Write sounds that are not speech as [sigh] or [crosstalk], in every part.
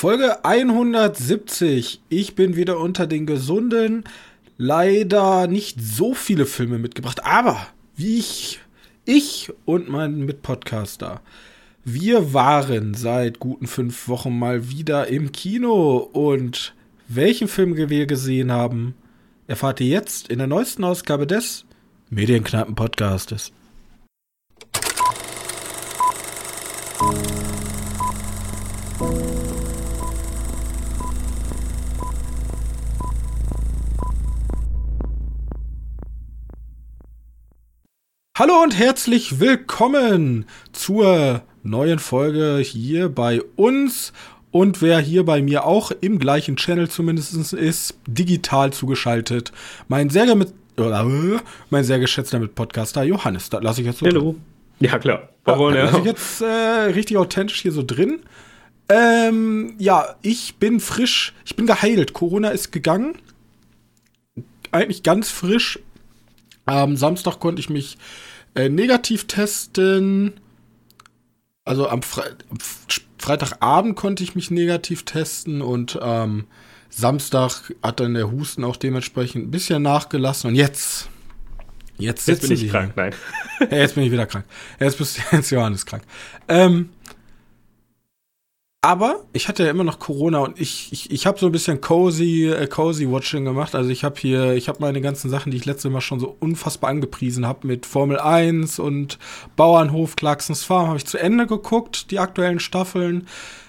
Folge 170. Ich bin wieder unter den Gesunden. Leider nicht so viele Filme mitgebracht, aber wie ich, ich und mein Mitpodcaster, wir waren seit guten fünf Wochen mal wieder im Kino und welchen Film wir gesehen haben, erfahrt ihr jetzt in der neuesten Ausgabe des Medienknappen Podcastes. Hallo und herzlich willkommen zur neuen Folge hier bei uns. Und wer hier bei mir auch im gleichen Channel zumindest ist, digital zugeschaltet, mein sehr, mit, äh, mein sehr geschätzter Mitpodcaster Johannes. Da lasse ich jetzt so. Hallo. Drin. Ja, klar. Warum, ja, lasse ich jetzt äh, richtig authentisch hier so drin. Ähm, ja, ich bin frisch, ich bin geheilt. Corona ist gegangen. Eigentlich ganz frisch. Am Samstag konnte ich mich äh, negativ testen. Also am, Fre am, Freitagabend konnte ich mich negativ testen und ähm, Samstag hat dann der Husten auch dementsprechend ein bisschen nachgelassen. Und jetzt, jetzt, jetzt bin ich krank, nein. Ja, [laughs] jetzt bin ich wieder krank. Jetzt bist [laughs] jetzt Johannes krank. Ähm, aber ich hatte ja immer noch Corona und ich, ich, ich habe so ein bisschen cozy, äh, cozy Watching gemacht. Also ich habe hier, ich habe meine ganzen Sachen, die ich letztes Mal schon so unfassbar angepriesen habe mit Formel 1 und Bauernhof, Clarksons Farm, habe ich zu Ende geguckt, die aktuellen Staffeln.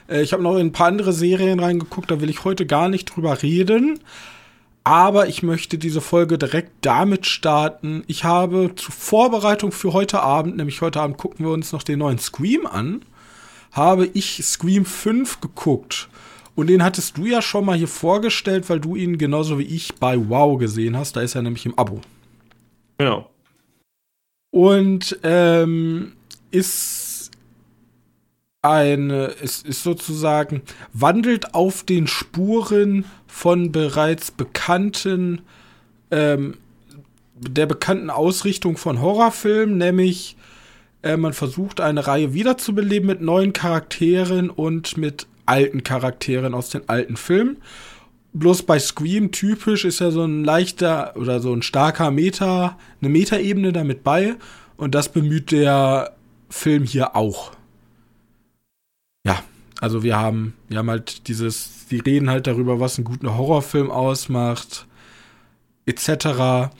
Äh, ich habe noch in ein paar andere Serien reingeguckt, da will ich heute gar nicht drüber reden. Aber ich möchte diese Folge direkt damit starten. Ich habe zur Vorbereitung für heute Abend, nämlich heute Abend gucken wir uns noch den neuen Scream an habe ich Scream 5 geguckt. Und den hattest du ja schon mal hier vorgestellt, weil du ihn genauso wie ich bei Wow gesehen hast. Da ist er nämlich im Abo. Genau. Und ähm, ist ein, ist, ist sozusagen, wandelt auf den Spuren von bereits bekannten, ähm, der bekannten Ausrichtung von Horrorfilmen, nämlich äh, man versucht eine Reihe wiederzubeleben mit neuen Charakteren und mit alten Charakteren aus den alten Filmen. Bloß bei Scream typisch ist ja so ein leichter oder so ein starker Meta, eine Metaebene damit bei. Und das bemüht der Film hier auch. Ja, also wir haben, wir haben halt dieses, die reden halt darüber, was einen guten Horrorfilm ausmacht, etc.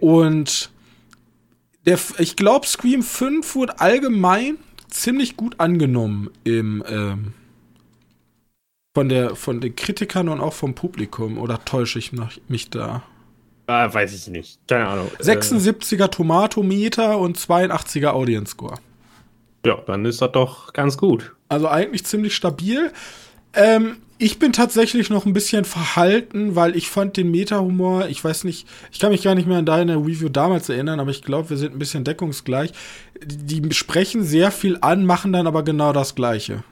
Und der, ich glaube, Scream 5 wurde allgemein ziemlich gut angenommen im, ähm, von, der, von den Kritikern und auch vom Publikum. Oder täusche ich mich da? Ah, weiß ich nicht. Keine Ahnung. 76er Tomatometer und 82er Audience Score. Ja, dann ist das doch ganz gut. Also eigentlich ziemlich stabil. Ähm, ich bin tatsächlich noch ein bisschen verhalten, weil ich fand den Meta-Humor, ich weiß nicht, ich kann mich gar nicht mehr an deine Review damals erinnern, aber ich glaube, wir sind ein bisschen deckungsgleich. Die sprechen sehr viel an, machen dann aber genau das Gleiche.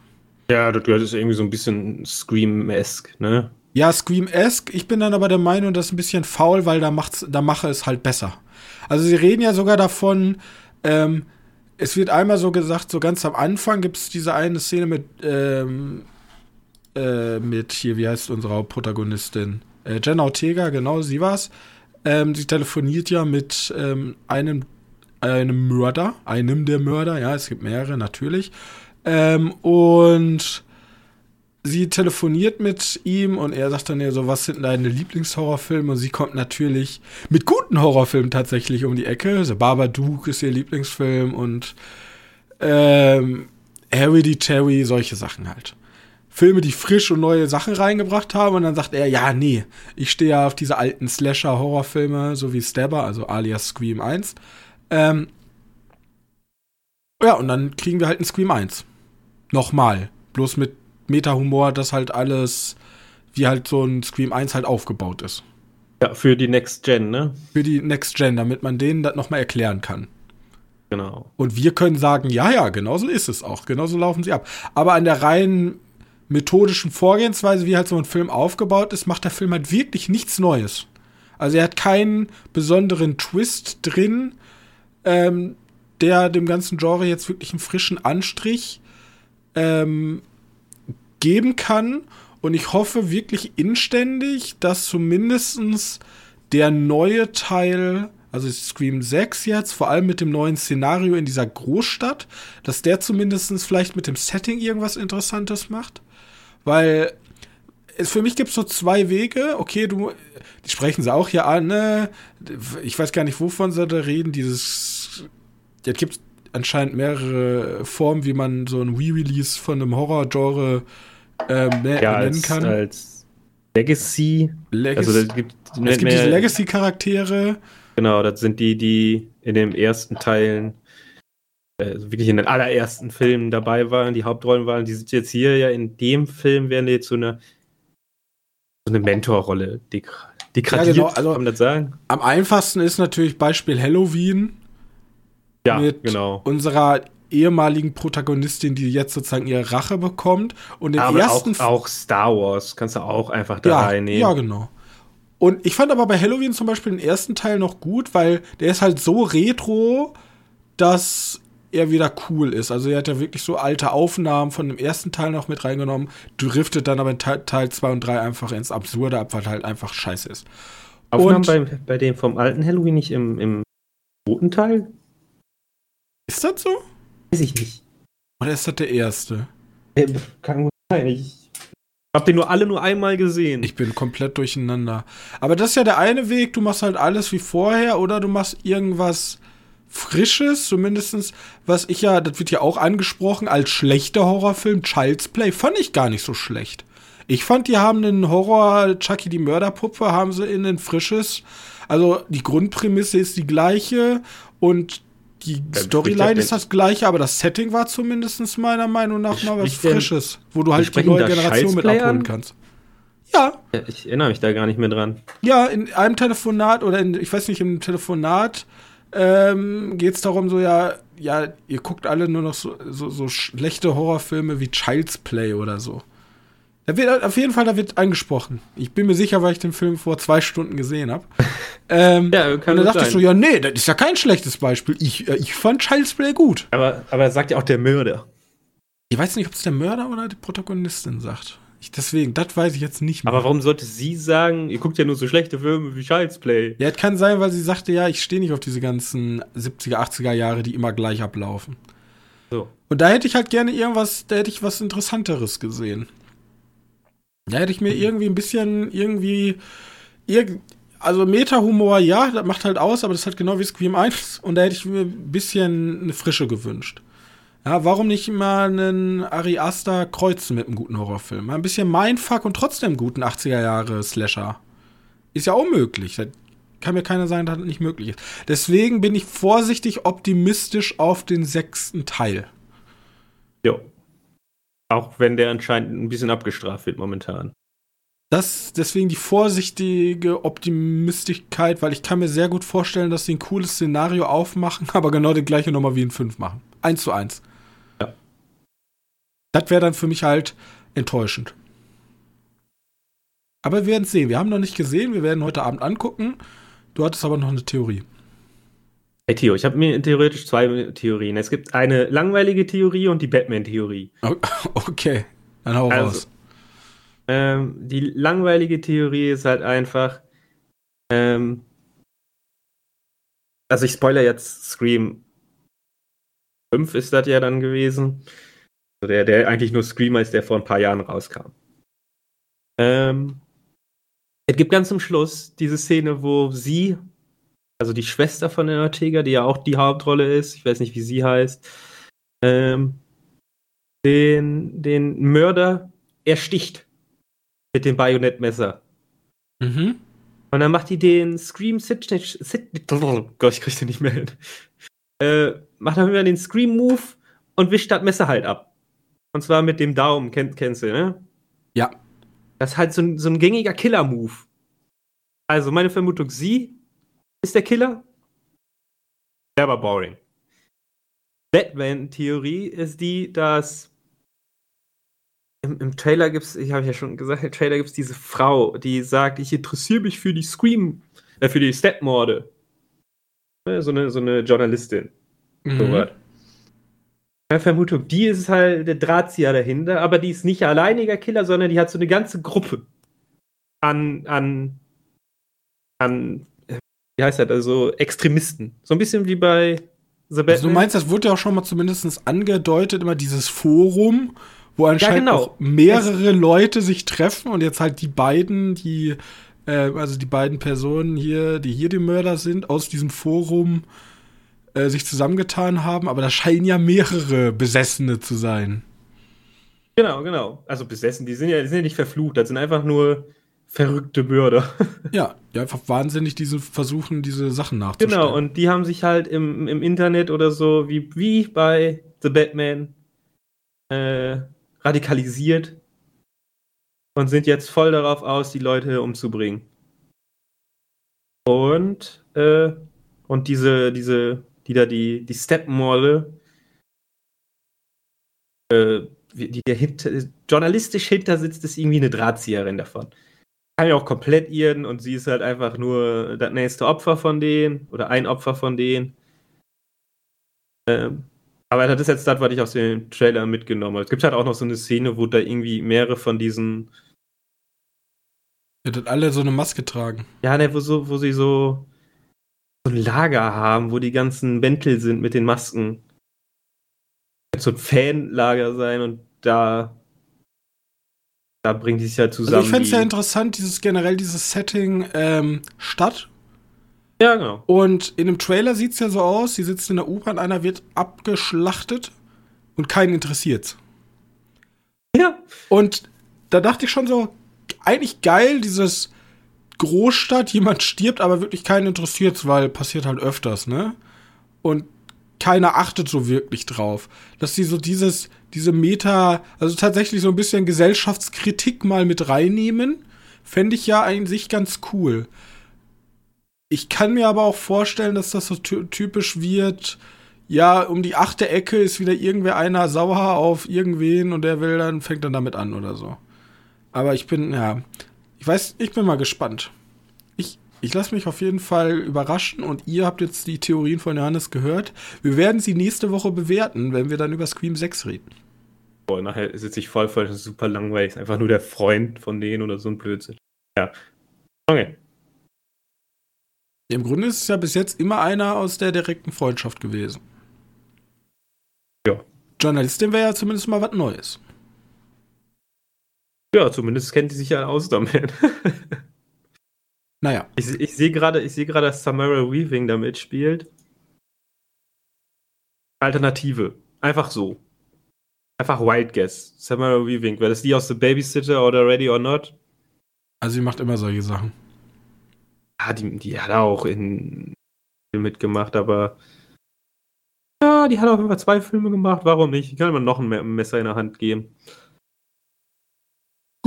Ja, das gehört irgendwie so ein bisschen Scream-esque, ne? Ja, Scream-esque. Ich bin dann aber der Meinung, das ist ein bisschen faul, weil da macht's, da mache es halt besser. Also sie reden ja sogar davon, ähm, es wird einmal so gesagt, so ganz am Anfang gibt es diese eine Szene mit, ähm, äh, mit hier, wie heißt unsere Protagonistin? Äh, Jenna Ortega, genau, sie war's. Ähm, sie telefoniert ja mit ähm, einem, einem Mörder, einem der Mörder, ja, es gibt mehrere, natürlich. Ähm, und sie telefoniert mit ihm und er sagt dann ja so, was sind deine Lieblingshorrorfilme? Und sie kommt natürlich mit guten Horrorfilmen tatsächlich um die Ecke. The Babadook ist ihr Lieblingsfilm und ähm, Hereditary, solche Sachen halt. Filme, die frisch und neue Sachen reingebracht haben. Und dann sagt er, ja, nee, ich stehe ja auf diese alten Slasher-Horrorfilme, so wie Stabber, also alias Scream 1. Ähm, ja, und dann kriegen wir halt einen Scream 1. Nochmal. Bloß mit Meta-Humor, dass halt alles, wie halt so ein Scream 1 halt aufgebaut ist. Ja, für die Next Gen, ne? Für die Next Gen, damit man denen das nochmal erklären kann. Genau. Und wir können sagen, ja, ja, genauso ist es auch. Genauso laufen sie ab. Aber an der reinen methodischen Vorgehensweise, wie halt so ein Film aufgebaut ist, macht der Film halt wirklich nichts Neues. Also er hat keinen besonderen Twist drin, ähm, der dem ganzen Genre jetzt wirklich einen frischen Anstrich ähm, geben kann. Und ich hoffe wirklich inständig, dass zumindestens der neue Teil, also Scream 6 jetzt, vor allem mit dem neuen Szenario in dieser Großstadt, dass der zumindestens vielleicht mit dem Setting irgendwas Interessantes macht. Weil es, für mich gibt es so zwei Wege. Okay, du, die sprechen sie auch hier an, ne? Ich weiß gar nicht, wovon sie da reden. Dieses, jetzt gibt es anscheinend mehrere Formen, wie man so ein Re-Release von einem Horror-Genre ähm, ne, Ja, nennen als, kann. als Legacy. Legacy- Also das gibt, es gibt diese Legacy-Charaktere. Genau, das sind die, die in den ersten Teilen, äh, wirklich in den allerersten Filmen dabei waren, die Hauptrollen waren. Die sind jetzt hier ja in dem Film, werden die jetzt so eine, so eine Mentorrolle deg degradiert, Ja, genau, also- kann man das sagen? Am einfachsten ist natürlich Beispiel Halloween Ja, mit genau. unserer ehemaligen Protagonistin, die jetzt sozusagen ihre Rache bekommt. Und im Aber ersten auch, auch Star Wars kannst du auch einfach da ja, reinnehmen. ja, genau. Und ich fand aber bei Halloween zum Beispiel den ersten Teil noch gut, weil der ist halt so retro, dass er wieder cool ist. Also er hat ja wirklich so alte Aufnahmen von dem ersten Teil noch mit reingenommen, driftet dann aber in Teil- Teil 2 und 3 einfach ins Absurde ab, weil halt einfach scheiße ist. Aufnahmen Und- bei, bei dem vom alten Halloween nicht im, im roten Teil? Ist das so? Weiß ich nicht. Oder ist das der erste? Äh, Kann gut sein. Ich hab den nur alle nur einmal gesehen. Ich bin komplett durcheinander. Aber das ist ja der eine Weg, du machst halt alles wie vorher oder du machst irgendwas Frisches, zumindestens, was ich ja, das wird ja auch angesprochen, als schlechter Horrorfilm, Child's Play, fand ich gar nicht so schlecht. Ich fand, die haben einen Horror, Chucky die Mörderpuppe, haben sie in ein frisches, also die Grundprämisse ist die gleiche und die Storyline ist das gleiche, aber das Setting war zumindest meiner Meinung nach mal was Frisches, wo du halt die neue Generation mit abholen an? kannst. Ja, Ja, ich erinnere mich da gar nicht mehr dran. ja, in einem Telefonat oder in, ich weiß nicht, im Telefonat ähm, geht es darum, so ja, ja, ihr guckt alle nur noch so, so, so schlechte Horrorfilme wie Child's Play oder so. Da wird auf jeden Fall, da wird angesprochen. Ich bin mir sicher, weil ich den Film vor zwei Stunden gesehen habe. [laughs] ähm, Ja, kann und dann dachte ich sein. so, ja, nee, das ist ja kein schlechtes Beispiel. Ich, äh, ich fand Child's Play gut. Aber, aber er sagt ja auch der Mörder. Ich weiß nicht, ob es der Mörder oder die Protagonistin sagt. Ich, deswegen, das weiß ich jetzt nicht mehr. Aber warum sollte sie sagen, ihr guckt ja nur so schlechte Filme wie Child's Play? Ja, es kann sein, weil sie sagte, ja, ich stehe nicht auf diese ganzen 70er, 80er Jahre, die immer gleich ablaufen. So. Und da hätte ich halt gerne irgendwas, da hätte ich was Interessanteres gesehen. Da hätte ich mir irgendwie ein bisschen, irgendwie, irg also Meta-Humor, ja, das macht halt aus, aber das ist halt genau wie Scream 1. Und da hätte ich mir ein bisschen eine Frische gewünscht. Ja, warum nicht mal einen Ari Aster kreuzen mit einem guten Horrorfilm? Ein bisschen Mindfuck und trotzdem guten 80er-Jahre-Slasher. Ist ja unmöglich. Das kann mir keiner sagen, dass das nicht möglich ist. Deswegen bin ich vorsichtig optimistisch auf den sechsten Teil. Jo. Auch wenn der anscheinend ein bisschen abgestraft wird momentan. Das, deswegen die vorsichtige Optimistigkeit, weil ich kann mir sehr gut vorstellen, dass sie ein cooles Szenario aufmachen, [laughs] aber genau das gleiche nochmal wie in 5 machen. 1 zu 1. Das wäre dann für mich halt enttäuschend. Aber wir werden es sehen. Wir haben noch nicht gesehen. Wir werden heute Abend angucken. Du hattest aber noch eine Theorie. Hey Theo, ich habe mir theoretisch zwei Theorien. Es gibt eine langweilige Theorie und die Batman-Theorie. [laughs] Okay, dann hau Also, raus. Ähm, die langweilige Theorie ist halt einfach, ähm, also ich spoiler jetzt Scream 5 ist das ja dann gewesen. Also der, der eigentlich nur Screamer ist, der vor ein paar Jahren rauskam. Ähm, es gibt ganz zum Schluss diese Szene, wo sie, also die Schwester von der Ortega, die ja auch die Hauptrolle ist, ich weiß nicht, wie sie heißt, ähm, den, den Mörder ersticht mit dem Bajonettmesser. Mhm. Und dann macht die den Scream Signature. Sig oh Gott, ich krieg den nicht mehr hin. Äh, macht dann wieder den Scream Move und wischt das Messer halt ab. Und zwar mit dem Daumen, kennt, kennst du, ne? Ja. Das ist halt so ein, so ein gängiger Killer-Move. Also, meine Vermutung, sie ist der Killer. Der war boring. Batman-Theorie ist die, dass im, im Trailer gibt's, ich habe ja schon gesagt, im Trailer gibt's diese Frau, die sagt, ich interessiere mich für die Scream, äh, für die Stepmorde. Ne, So eine, so eine Journalistin. Mhm. So was. Meine Vermutung, die ist halt der Drahtzieher dahinter, aber die ist nicht alleiniger Killer, sondern die hat so eine ganze Gruppe an, an, an, wie heißt das, also Extremisten. So ein bisschen wie bei The Batman. Also du meinst, das wurde ja auch schon mal zumindest angedeutet, immer dieses Forum, wo anscheinend ja, genau. auch mehrere es Leute sich treffen und jetzt halt die beiden, die, äh, also die beiden Personen hier, die hier die Mörder sind, aus diesem Forum äh, sich zusammengetan haben, aber da scheinen ja mehrere Besessene zu sein. Genau, genau. Also besessen, die sind ja, die sind ja nicht verflucht, das sind einfach nur verrückte Mörder. [laughs] ja, die einfach wahnsinnig diese versuchen, diese Sachen nachzustellen. Genau, und die haben sich halt im, im Internet oder so, wie, wie bei The Batman, äh, radikalisiert und sind jetzt voll darauf aus, die Leute umzubringen. Und, äh, und diese, diese die da die, die Steppenmorde, äh, die dahinter, journalistisch hinter sitzt, ist irgendwie eine Drahtzieherin davon. Kann ja auch komplett irren und sie ist halt einfach nur das nächste Opfer von denen oder ein Opfer von denen. Ähm, aber das ist jetzt das, was ich aus dem Trailer mitgenommen habe. Es gibt halt auch noch so eine Szene, wo da irgendwie mehrere von diesen. Ja, dann alle so eine Maske tragen. Ja, ne, wo, so, wo sie so so ein Lager haben, wo die ganzen Mäntel sind mit den Masken. So ein Fanlager sein und da da bringen die sich ja zusammen. Also ich fände es ja interessant, dieses generell dieses Setting ähm, Stadt. Ja, genau. Und in dem Trailer sieht es ja so aus, sie sitzt in der U-Bahn, einer wird abgeschlachtet und keinen interessiert. Ja. Und da dachte ich schon so, eigentlich geil, dieses Großstadt, jemand stirbt, aber wirklich keinen interessiert, weil passiert halt öfters, ne? Und keiner achtet so wirklich drauf. Dass sie so dieses, diese Meta, also tatsächlich so ein bisschen Gesellschaftskritik mal mit reinnehmen, fände ich ja eigentlich ganz cool. Ich kann mir aber auch vorstellen, dass das so typisch wird, ja, um die achte Ecke ist wieder irgendwer einer sauer auf irgendwen und der will dann, fängt dann damit an oder so. Aber ich bin, ja, ich weiß, ich bin mal gespannt. Ich, ich lasse mich auf jeden Fall überraschen und ihr habt jetzt die Theorien von Johannes gehört. Wir werden sie nächste Woche bewerten, wenn wir dann über Scream 6 reden. Boah, nachher sitze ich voll voll, super langweilig. Ist einfach nur der Freund von denen oder so ein Blödsinn. Ja. Okay. Im Grunde ist es ja bis jetzt immer einer aus der direkten Freundschaft gewesen. Ja. Journalistin wäre ja zumindest mal was Neues. Ja, zumindest kennt die sich ja aus damit. naja. Ich, ich sehe gerade, ich dass Samara Weaving da mitspielt. Alternative. Einfach so. Einfach Wild Guess. Samara Weaving. Wäre das die aus The Babysitter oder Ready or Not? Also sie macht immer solche Sachen. Ja, die, die hat auch in mitgemacht, aber ja, die hat auf jeden Fall zwei Filme gemacht. Warum nicht? Ich kann immer noch ein Messer in der Hand geben.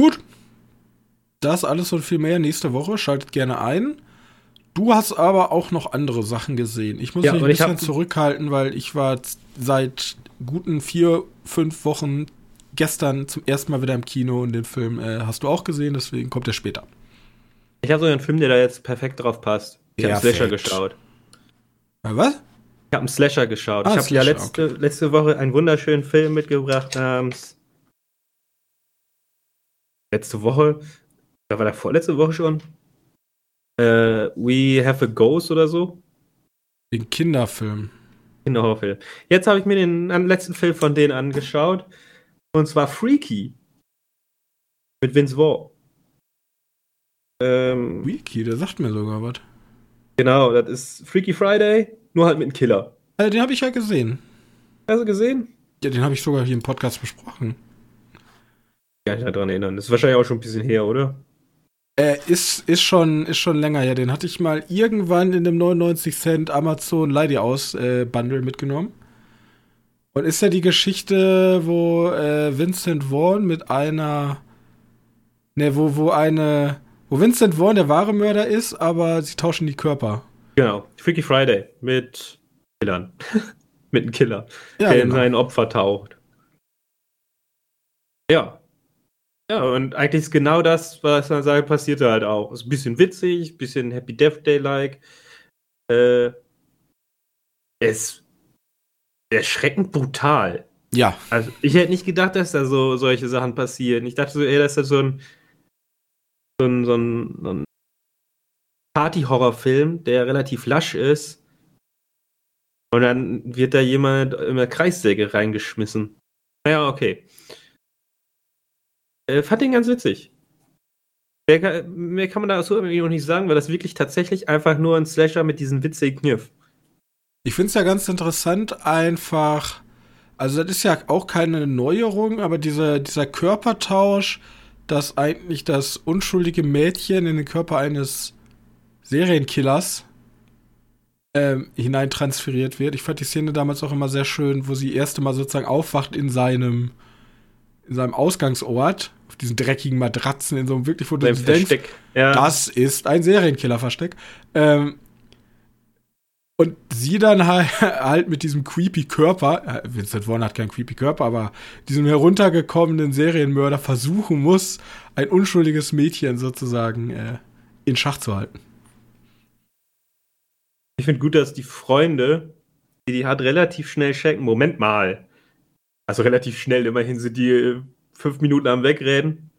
Gut. Das alles und viel mehr nächste Woche. Schaltet gerne ein. Du hast aber auch noch andere Sachen gesehen. Ich muss ja, mich ein bisschen zurückhalten, weil ich war seit guten vier, fünf Wochen gestern zum ersten Mal wieder im Kino und den Film äh, hast du auch gesehen, deswegen kommt er später. Ich habe so einen Film, der da jetzt perfekt drauf passt. Ich habe einen Slasher geschaut. Ja, was? Ich habe einen Slasher geschaut. Ah, ich habe ja letzte, okay. letzte Woche einen wunderschönen Film mitgebracht namens letzte Woche, da war der vorletzte Woche schon, äh, We Have a Ghost oder so. Den Kinderfilm. Kinderhorrorfilm. Jetzt habe ich mir den letzten Film von denen angeschaut. Und zwar Freaky. Mit Vince Vaughn. Ähm, Freaky, der sagt mir sogar was. Genau, das ist Freaky Friday, nur halt mit einem Killer. Also den habe ich ja gesehen. Hast du gesehen? Ja, den habe ich sogar hier im Podcast besprochen gar nicht daran erinnern. Das ist wahrscheinlich auch schon ein bisschen her, oder? Äh, ist, ist, schon, ist schon länger her. Den hatte ich mal irgendwann in dem 99 Cent Amazon Leidy aus äh, Bundle mitgenommen. Und ist ja die Geschichte, wo äh, Vincent Vaughn mit einer. Ne, wo, wo eine. Wo Vincent Vaughn der wahre Mörder ist, aber sie tauschen die Körper. Genau. Freaky Friday mit Killern. [laughs] mit einem Killer, ja, der genau. in sein Opfer taucht. Ja, ja, und eigentlich ist genau das, was man sagt, passierte halt auch. Ist ein bisschen witzig, ein bisschen Happy Death Day-like. Äh, es ist erschreckend brutal. Ja. Also ich hätte nicht gedacht, dass da so solche Sachen passieren. Ich dachte so eher, dass das so ein so ein, so ein, so ein Party-Horror-Film, der relativ lasch ist. Und dann wird da jemand in der Kreissäge reingeschmissen. Naja, okay. Äh, fand den ganz witzig. Mehr, mehr kann man da so irgendwie noch nicht sagen, weil das wirklich tatsächlich einfach nur ein Slasher mit diesem witzigen Kniff. Ich finde es ja ganz interessant, einfach. Also, das ist ja auch keine Neuerung, aber dieser, dieser Körpertausch, dass eigentlich das unschuldige Mädchen in den Körper eines Serienkillers ähm, hineintransferiert wird. Ich fand die Szene damals auch immer sehr schön, wo sie erste Mal sozusagen aufwacht in seinem, in seinem Ausgangsort, auf diesen dreckigen Matratzen, in so einem wirklich, wo du denkst. Ja. das ist ein Serienkiller-Versteck. Ähm, und sie dann halt, [laughs] halt mit diesem creepy Körper, äh, Vincent Vaughn hat keinen creepy Körper, aber diesem heruntergekommenen Serienmörder versuchen muss, ein unschuldiges Mädchen sozusagen äh, in Schach zu halten. Ich finde gut, dass die Freunde, die die hat, relativ schnell checken. Moment mal. Also relativ schnell, immerhin sind die äh, fünf Minuten am Wegreden.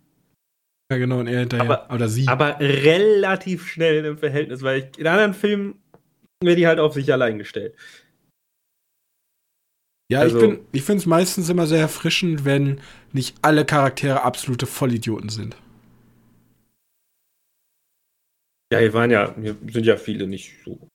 Ja, genau, und er hinterher. Aber- Oder sie. Aber relativ schnell im Verhältnis, weil ich, in anderen Filmen wird die halt auf sich allein gestellt. ja, also- ich, bin, ich finde es meistens immer sehr erfrischend, wenn nicht alle Charaktere absolute Vollidioten sind. Ja, hier waren ja, hier sind ja viele nicht so.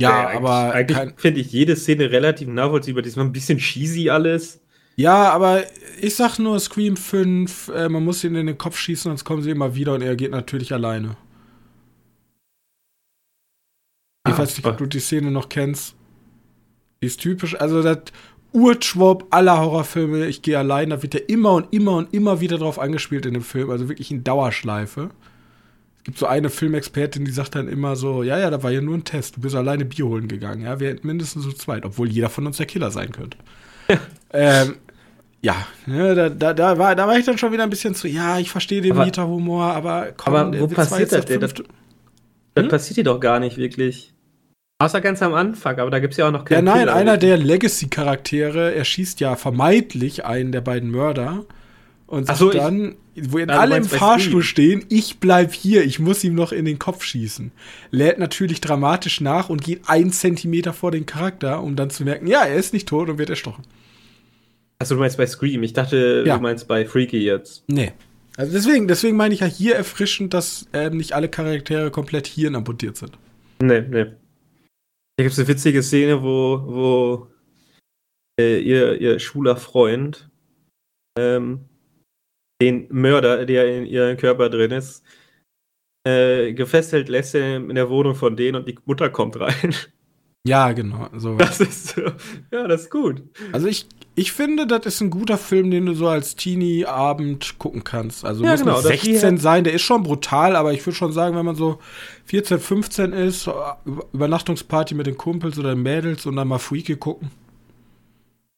Ja, eigentlich- aber eigentlich kein, finde ich jede Szene relativ nachvollziehbar. Diesmal ein bisschen cheesy alles. Ja, aber ich sag nur Scream 5, äh, man muss ihn in den Kopf schießen, sonst kommen sie immer wieder und er geht natürlich alleine. Ich Ah, weiß nicht, ob du die Szene noch kennst. Die ist typisch, also das Urschwab aller Horrorfilme, ich gehe allein, da wird ja immer und immer und immer wieder drauf angespielt in dem Film, also wirklich in Dauerschleife. Es gibt so eine Filmexpertin, die sagt dann immer so, ja, ja, da war ja nur ein Test, du bist alleine Bier holen gegangen, ja, wir hätten mindestens so zweit, obwohl jeder von uns der Killer sein könnte. [laughs] ähm, ja, ne, da, da, da, war, da war ich dann schon wieder ein bisschen zu, ja, ich verstehe den Aber- Mieterhumor, aber komm, aber wo passiert das denn? fünfte- Das Hm? passiert dir doch gar nicht wirklich. Außer ganz am Anfang, aber da gibt es ja auch noch Ja, keinen nein, Killer. einer der Legacy-Charaktere erschießt ja vermeintlich einen der beiden Mörder und sagt so, dann, wo du alle im Fahrstuhl stehen, ich bleib hier, ich muss ihm noch in den Kopf schießen. Lädt natürlich dramatisch nach und geht einen Zentimeter vor den Charakter, um dann zu merken, ja, er ist nicht tot und wird erstochen. Achso, du meinst bei Scream. Ich dachte, Ja. du meinst bei Freaky jetzt. Nee. Also deswegen, deswegen meine ich ja hier erfrischend, dass ähm, nicht alle Charaktere komplett Hirn amputiert sind. Nee, nee. Hier gibt es eine witzige Szene, wo, wo äh, ihr, ihr schwuler Freund ähm, den Mörder, der in ihrem Körper drin ist, äh, gefesselt lässt in der Wohnung von denen und die Mutter kommt rein. Ja, genau. So. [laughs] Das ist ja, das ist gut. Also ich, ich finde, das ist ein guter Film, den du so als Teenie-Abend gucken kannst. Also Ja, muss genau, nicht das 16 hier- sein, der ist schon brutal, aber ich würde schon sagen, wenn man so 14, 15 ist, Über- Übernachtungsparty mit den Kumpels oder den Mädels und dann mal Freaky gucken.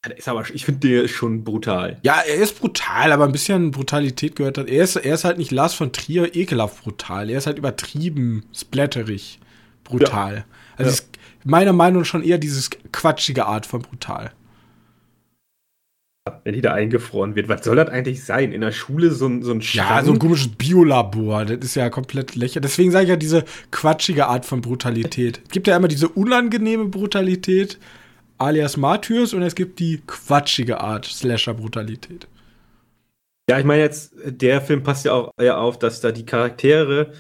Ja, der ist aber, ich finde, der ist schon brutal. Ja, er ist brutal, aber ein bisschen Brutalität gehört hat. Er ist, er ist halt nicht Lars von Trier ekelhaft brutal. Er ist halt übertrieben, splatterig brutal. Also Ja. ist meiner Meinung nach schon eher dieses quatschige Art von brutal. Wenn die da eingefroren wird, was soll das eigentlich sein? In der Schule so ein, so ein Ja, so ein komisches Biolabor, das ist ja komplett lächerlich. Deswegen sage ich ja diese quatschige Art von Brutalität. Es gibt ja immer diese unangenehme Brutalität, alias Martyrs, und es gibt die quatschige Art, Slasher-Brutalität. Ja, ich meine jetzt, der Film passt ja auch eher auf, dass da die Charaktere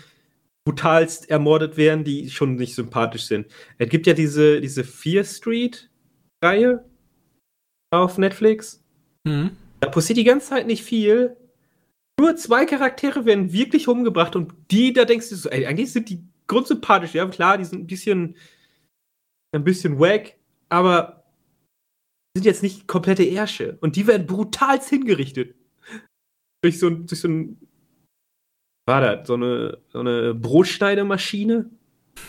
brutalst ermordet werden, die schon nicht sympathisch sind. Es gibt ja diese, diese Fear Street-Reihe auf Netflix. Mhm. Da passiert die ganze Zeit nicht viel. Nur zwei Charaktere werden wirklich umgebracht und die, da denkst du so, ey, eigentlich sind die grundsympathisch. Ja, klar, die sind ein bisschen, ein bisschen wack, aber sind jetzt nicht komplette Ärsche. Und die werden brutalst hingerichtet. Durch so ein, durch so ein, war das, so eine, so eine Brotschneidemaschine?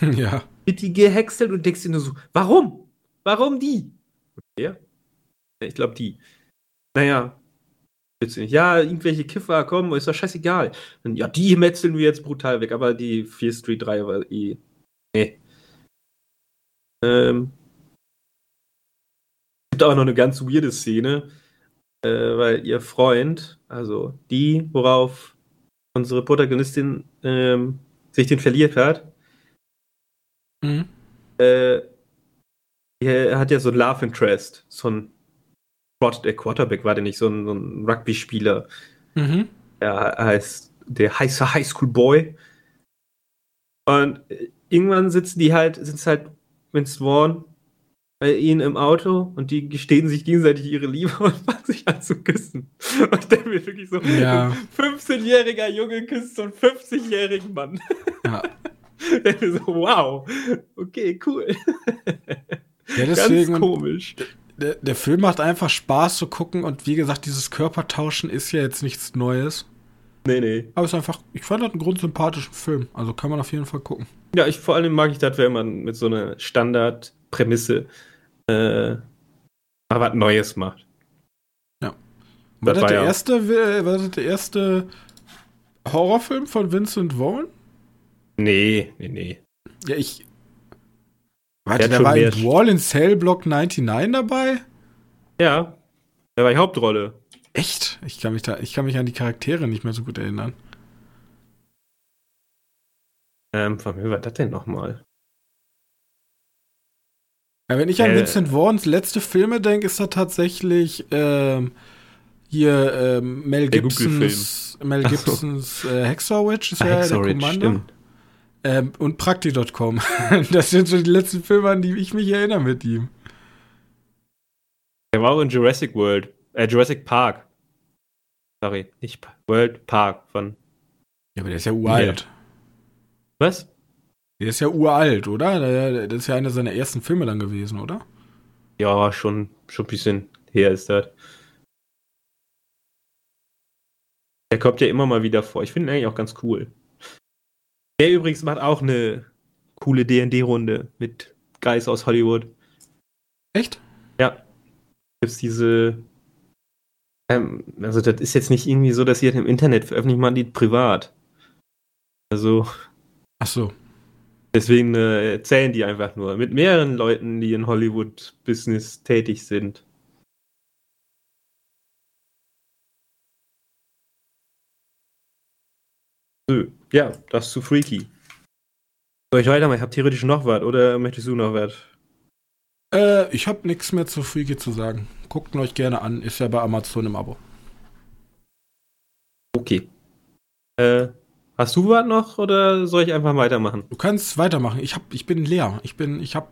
[laughs] ja. wird die gehäckselt und denkst dir nur so, warum? Warum die? Ja, ich glaube die. Naja. Ja, irgendwelche Kiffer kommen, ist doch scheißegal. Und ja, die metzeln wir jetzt brutal weg, aber die 4 Street 3 war eh. Nee. Ähm. Gibt auch noch eine ganz weirde Szene, äh, weil ihr Freund, also die, worauf unsere Protagonistin ähm, sich den verliert hat, Mhm. äh, er hat ja so ein Love Interest, so ein der Quarterback war der nicht, so ein, so ein Rugby-Spieler. Mhm. Er heißt der heiße Highschool Boy. Und äh, irgendwann sitzen die halt, sitzt halt Vince Vaughn bei ihnen im Auto und die gestehen sich gegenseitig ihre Liebe [laughs] und fangen sich an zu küssen. Und ich denke mir wirklich so, Ja. ein 15-jähriger Junge küsst so einen 50-jährigen Mann. Ja. [laughs] Ich denke mir so, wow, okay, cool. Ja, deswegen, Ganz komisch. der, der Film macht einfach Spaß zu gucken und wie gesagt, dieses Körpertauschen ist ja jetzt nichts Neues. Nee, nee. Aber es ist einfach, ich fand das einen grundsympathischen Film. Also kann man auf jeden Fall gucken. Ja, ich vor allem mag ich das, wenn man mit so einer Standardprämisse äh, mal was Neues macht. War Das das, war der ja- erste, äh, war das der erste Horrorfilm von Vincent Vaughn? Nee, nee, nee. Ja, ich. Der Warte, der schon war in Wall in Cell Block 99 dabei? Ja, der war die Hauptrolle. Echt? Ich kann mich da, ich kann mich an die Charaktere nicht mehr so gut erinnern. Ähm, von wem war das denn nochmal? Ja, wenn ich an Äh. Vincent Vaughns letzte Filme denke, ist da tatsächlich ähm, hier ähm, Mel Gibsons, Mel. Gibsons äh, Hacksaw Ridge ist ja Hacksaw der Kommando. Ähm, und Prakti.com. [laughs] das sind so die letzten Filme, an die ich mich erinnere mit ihm. Der war auch in Jurassic World. Äh, Jurassic Park. Sorry, nicht World Park von. Ja, aber der ist ja uralt. Was? Der ist ja uralt, oder? Der- Das ist ja einer seiner ersten Filme dann gewesen, oder? Ja, schon, schon ein bisschen her ist das. Der kommt ja immer mal wieder vor. Ich finde ihn eigentlich auch ganz cool. Der übrigens macht auch eine coole D&D-Runde mit Guys aus Hollywood. Echt? Ja. Gibt's diese. Ähm, also, das ist jetzt nicht irgendwie so, dass sie das im Internet veröffentlichen, man die privat. Also, Ach so. Deswegen äh, erzählen die einfach nur mit mehreren Leuten, die in Hollywood-Business tätig sind. So, ja, das ist zu freaky. Soll ich weitermachen? Ich habe theoretisch noch was, oder möchtest du noch was? Äh, ich habe nichts mehr zu Freaky zu sagen. Guckt ihn euch gerne an, ist ja bei Amazon im Abo. Okay. Äh, hast du was noch oder soll ich einfach weitermachen? Du kannst weitermachen. Ich hab, ich bin leer. Ich bin, ich habe,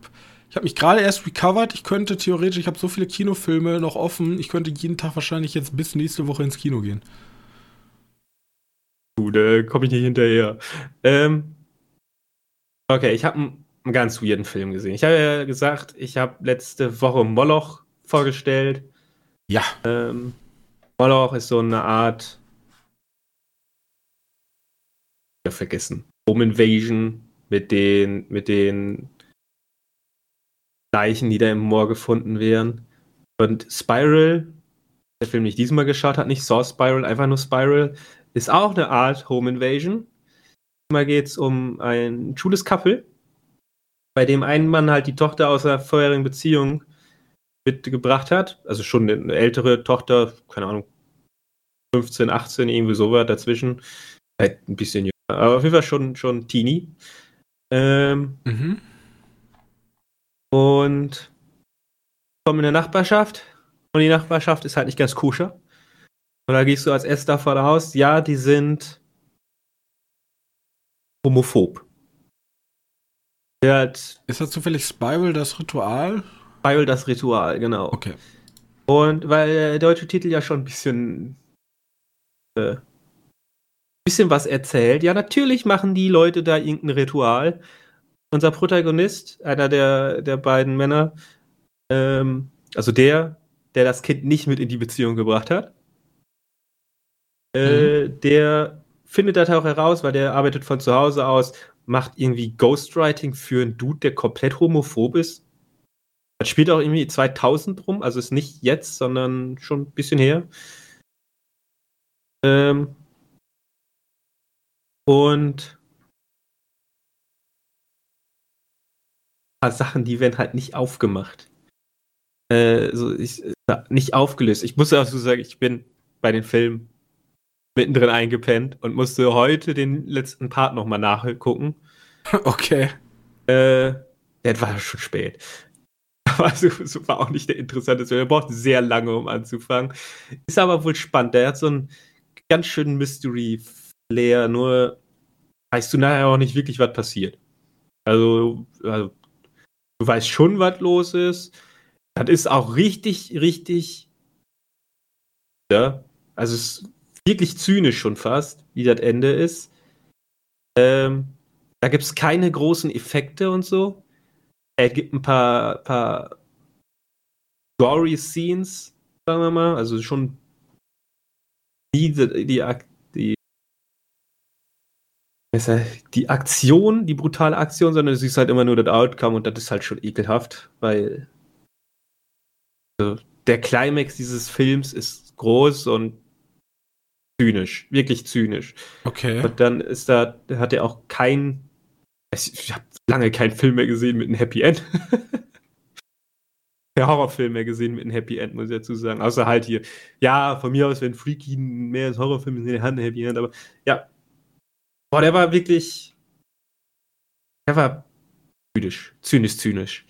ich habe mich gerade erst recovered. Ich könnte theoretisch, ich habe so viele Kinofilme noch offen. Ich könnte jeden Tag wahrscheinlich jetzt bis nächste Woche ins Kino gehen. Gut, äh, komme ich nicht hinterher. Ähm, okay, ich habe einen, einen ganz weirden Film gesehen. Ich habe ja gesagt, ich habe letzte Woche Moloch vorgestellt. Ja. Ähm, Moloch ist so eine Art. Ja, vergessen. Home Invasion mit den, mit den Leichen, die da im Moor gefunden werden. Und Spiral, der Film, den ich diesmal geschaut habe, nicht Saw Spiral, einfach nur Spiral, ist auch eine Art Home Invasion. Mal geht es um ein schwules Couple, bei dem ein Mann halt die Tochter aus einer vorherigen Beziehung mitgebracht hat. Also schon eine ältere Tochter, keine Ahnung, 15, 18, irgendwie sowas dazwischen. Halt ein bisschen aber auf jeden Fall schon, schon Teenie. Ähm, Mhm. und kommen in der Nachbarschaft. Und die Nachbarschaft ist halt nicht ganz koscher. Und da gehst du als erster vor der Haus, ja, die sind homophob. Hat Ist das zufällig Spiral, das Ritual? Bible das Ritual, genau. Okay. Und weil der deutsche Titel ja schon ein bisschen äh, bisschen was erzählt, ja, natürlich machen die Leute da irgendein Ritual. Unser Protagonist, einer der, der beiden Männer, ähm, also der, der das Kind nicht mit in die Beziehung gebracht hat, äh, der findet das auch heraus, weil der arbeitet von zu Hause aus, macht irgendwie Ghostwriting für einen Dude, der komplett homophob ist. Das spielt auch irgendwie 2000 rum, also ist nicht jetzt, sondern schon ein bisschen her. Ähm und ein paar Sachen, die werden halt nicht aufgemacht. äh, so ich, nicht aufgelöst. Ich muss auch so sagen, ich bin bei den Filmen mittendrin eingepennt und musste heute den letzten Part nochmal nachgucken. [laughs] Okay. Äh, der war schon spät. [laughs] Aber so, so war auch nicht der interessanteste. Er braucht sehr lange, um anzufangen. Ist aber wohl spannend. Der hat so einen ganz schönen Mystery-Flair, nur weißt du nachher auch nicht wirklich, was passiert. Also, also du weißt schon, was los ist. Das ist auch richtig, richtig. Ja, also es ist wirklich zynisch schon fast, wie das Ende ist. Ähm, da gibt es keine großen Effekte und so. Er gibt ein paar, paar gory Scenes, sagen wir mal. Also schon die, die, die, die Aktion, die brutale Aktion, sondern du siehst halt immer nur das Outcome und das ist halt schon ekelhaft, weil also der Climax dieses Films ist groß und zynisch, wirklich zynisch. Okay. Und dann ist da, hat er auch kein, ich habe lange keinen Film mehr gesehen mit einem Happy End. [laughs] der Horrorfilm mehr gesehen mit einem Happy End, muss ich dazu sagen. Außer halt hier, ja, von mir aus, wenn Freaky mehr als Horrorfilm ist, der ein Happy End, aber ja. Boah, der war wirklich, der war zynisch, zynisch, zynisch.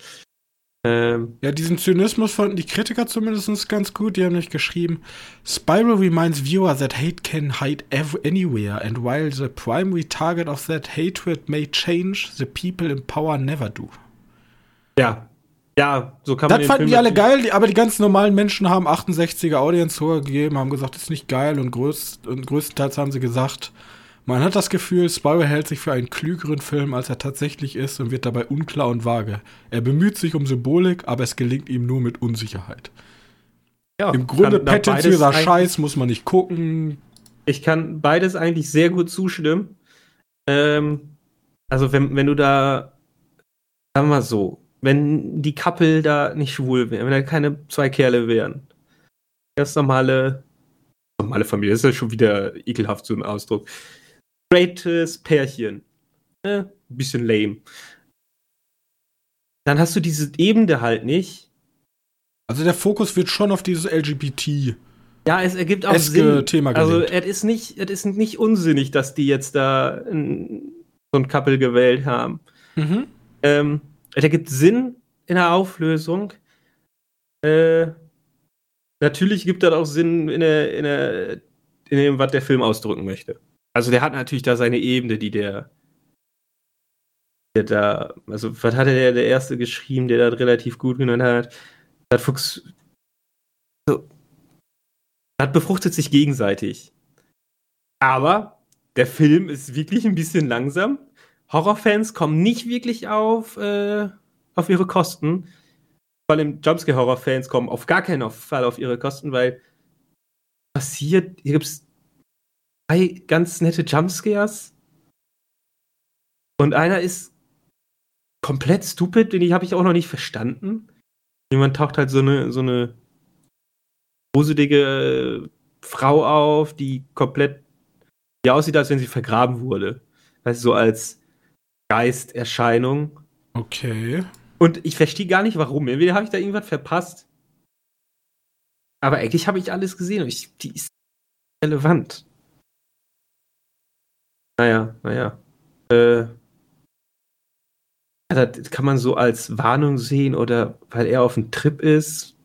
Ähm, ja, diesen Zynismus fanden die Kritiker zumindest ganz gut. Die haben nicht geschrieben, Spiral reminds viewer that hate can hide anywhere and while the primary target of that hatred may change, the people in power never do. Ja, ja, so kann man Das fanden Film die alle geil, aber die ganz normalen Menschen haben 68er Audience gegeben, haben gesagt, das ist nicht geil und, größt, und größtenteils haben sie gesagt, man hat das Gefühl, Spyro hält sich für einen klügeren Film, als er tatsächlich ist und wird dabei unklar und vage. Er bemüht sich um Symbolik, aber es gelingt ihm nur mit Unsicherheit. Ja, Im Grunde prätentiöser Scheiß muss man nicht gucken. Ich kann beides eigentlich sehr gut zustimmen. Ähm, also wenn, wenn du da, sagen wir mal so, wenn die Couple da nicht schwul wären, wenn da keine zwei Kerle wären, ganz normale, normale Familie, das ist ja schon wieder ekelhaft so ein Ausdruck straightes Pärchen. Äh, bisschen lame. Dann hast du diese Ebene halt nicht. Also der Fokus wird schon auf dieses LGBT. Ja, es ergibt auch Sinn. Thema also es ist nicht, es ist nicht unsinnig, dass die jetzt da ein, so ein Couple gewählt haben. Mhm. Ähm, es ergibt Sinn in der Auflösung. Äh, natürlich gibt das auch Sinn in, der, in, der, in dem, was der Film ausdrücken möchte. Also der hat natürlich da seine Ebene, die der, der da, also was hatte der, der erste geschrieben, der da relativ gut genommen hat? Das Fuchs, so, das befruchtet sich gegenseitig. Aber der Film ist wirklich ein bisschen langsam. Horrorfans kommen nicht wirklich auf, äh, auf ihre Kosten. Vor allem Jumpscare-Horrorfans kommen auf gar keinen Fall auf ihre Kosten, weil passiert, hier gibt es drei ganz nette Jumpscares. Und einer ist komplett stupid, den habe ich auch noch nicht verstanden. Jemand taucht halt so eine, so eine gruselige Frau auf, die komplett die aussieht, als wenn sie vergraben wurde. Weißt du, so als Geisterscheinung. Okay. Und ich verstehe gar nicht, warum. Entweder habe ich da irgendwas verpasst. Aber eigentlich habe ich alles gesehen und ich, die ist relevant. Naja, naja. Äh, das kann man so als Warnung sehen oder weil er auf einem Trip ist,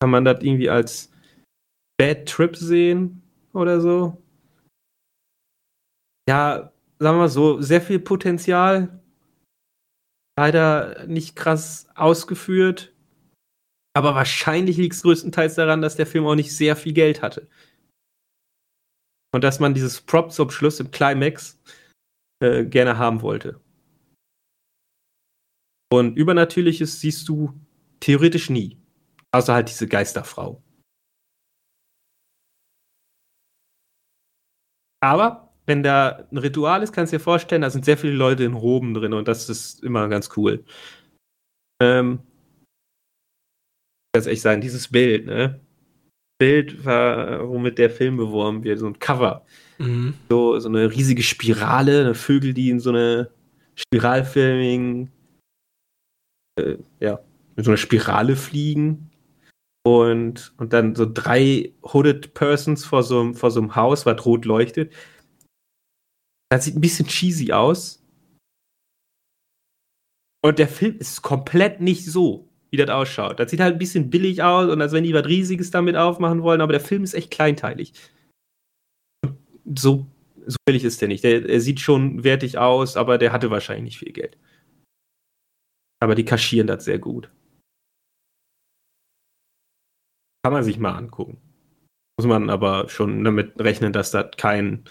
kann man das irgendwie als Bad Trip sehen oder so. Ja, sagen wir mal so, sehr viel Potenzial. Leider nicht krass ausgeführt. Aber wahrscheinlich liegt es größtenteils daran, dass der Film auch nicht sehr viel Geld hatte und dass man dieses Prop zum Schluss im Climax äh, gerne haben wollte. Und Übernatürliches siehst du theoretisch nie. Außer halt diese Geisterfrau. Aber wenn da ein Ritual ist, kannst du dir vorstellen, da sind sehr viele Leute in Roben drin und das ist immer ganz cool. Ähm, ganz echt sagen, dieses Bild, ne? Bild war, womit der Film beworben wird, so ein Cover. Mhm. So, so eine riesige Spirale, eine Vögel, die in so eine spiralförmigen, äh, ja, in so einer Spirale fliegen. Und, und dann so drei Hooded Persons vor so, einem- vor so einem Haus, was rot leuchtet. Das sieht ein bisschen cheesy aus. Und der Film ist komplett nicht so, wie das ausschaut. Das sieht halt ein bisschen billig aus und als wenn die was Riesiges damit aufmachen wollen, aber der Film ist echt kleinteilig. So, so billig ist der nicht. Der, er sieht schon wertig aus, aber der hatte wahrscheinlich nicht viel Geld. Aber die kaschieren das sehr gut. Kann man sich mal angucken. Muss man aber schon damit rechnen, dass das kein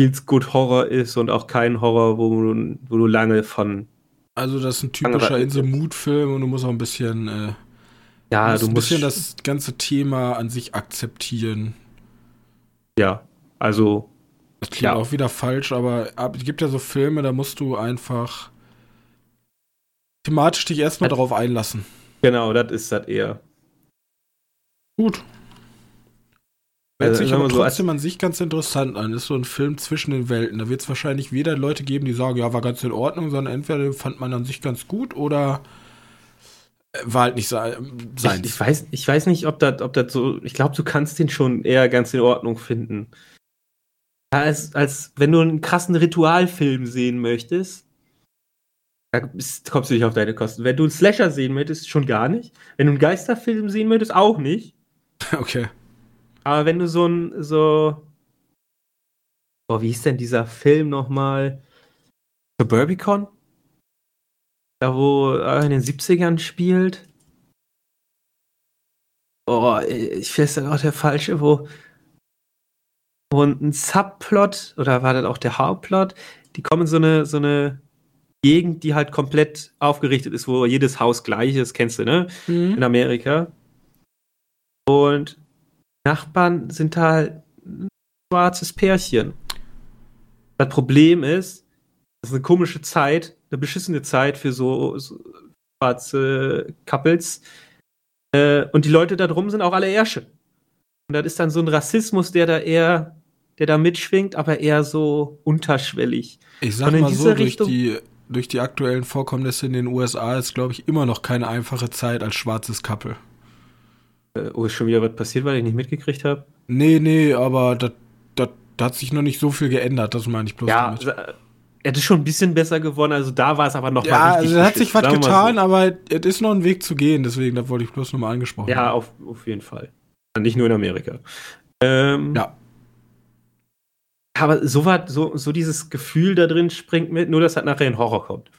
Feels Good Horror ist und auch kein Horror, wo wo du lange von. Also das ist ein typischer Insel-Mood-Film und du musst auch ein bisschen, äh, Ja, musst du ein musst. bisschen das ganze Thema an sich akzeptieren. ja, also. Das klingt Ja. auch wieder falsch, aber ab- es gibt ja so Filme, da musst du einfach thematisch dich erstmal Hat- darauf einlassen. Genau, das ist das eher. Gut. Hört Also, sich aber so, trotzdem an sich ganz interessant an. Ist so ein Film zwischen den Welten. Da wird es wahrscheinlich weder Leute geben, die sagen, ja, war ganz in Ordnung, sondern entweder fand man an sich ganz gut oder äh, war halt nicht se- Ich, ich, weiß, ich weiß nicht, ob das ob das so. Ich glaube, du kannst den schon eher ganz in Ordnung finden. Als, als wenn du einen krassen Ritualfilm sehen möchtest, da kommst du nicht auf deine Kosten. Wenn du einen Slasher sehen möchtest, schon gar nicht. Wenn du einen Geisterfilm sehen möchtest, auch nicht. [laughs] Okay. Aber wenn du so ein, so. Oh, wie hieß denn dieser Film nochmal? Suburbicon? Da, wo er in den 70ern spielt. Oh, ich weiß dann auch der falsche, wo. Und ein Subplot, oder war das auch der Hauptplot? Die kommen in so eine, so eine Gegend, die halt komplett aufgerichtet ist, wo jedes Haus gleich ist, kennst du, ne? Mhm. in Amerika. Und Nachbarn sind halt ein schwarzes Pärchen. Das Problem ist, das ist eine komische Zeit, eine beschissene Zeit für so, so schwarze Couples. Äh, und die Leute da drum sind auch alle Ärsche. Und das ist dann so ein Rassismus, der da eher, der da mitschwingt, aber eher so unterschwellig. Ich sag mal so, durch Richtung- die, durch die aktuellen Vorkommnisse in den USA ist, glaube ich, immer noch keine einfache Zeit als schwarzes Couple. Äh, oh, ist schon wieder was passiert, weil ich nicht mitgekriegt habe. Nee, nee, aber das das- da hat sich noch nicht so viel geändert, das meine ich bloß Ja, damit. äh, er ist schon ein bisschen besser geworden, also da war es aber noch Ja, mal richtig also da hat sich was getan, mal aber es ist noch ein Weg zu gehen, deswegen, da wollte ich bloß nochmal angesprochen So. Ja, auf, auf jeden Fall. Nicht nur in Amerika. Ähm, Ja. Aber so, war, so, so dieses Gefühl da drin springt mit, nur dass halt nachher ein Horror kommt.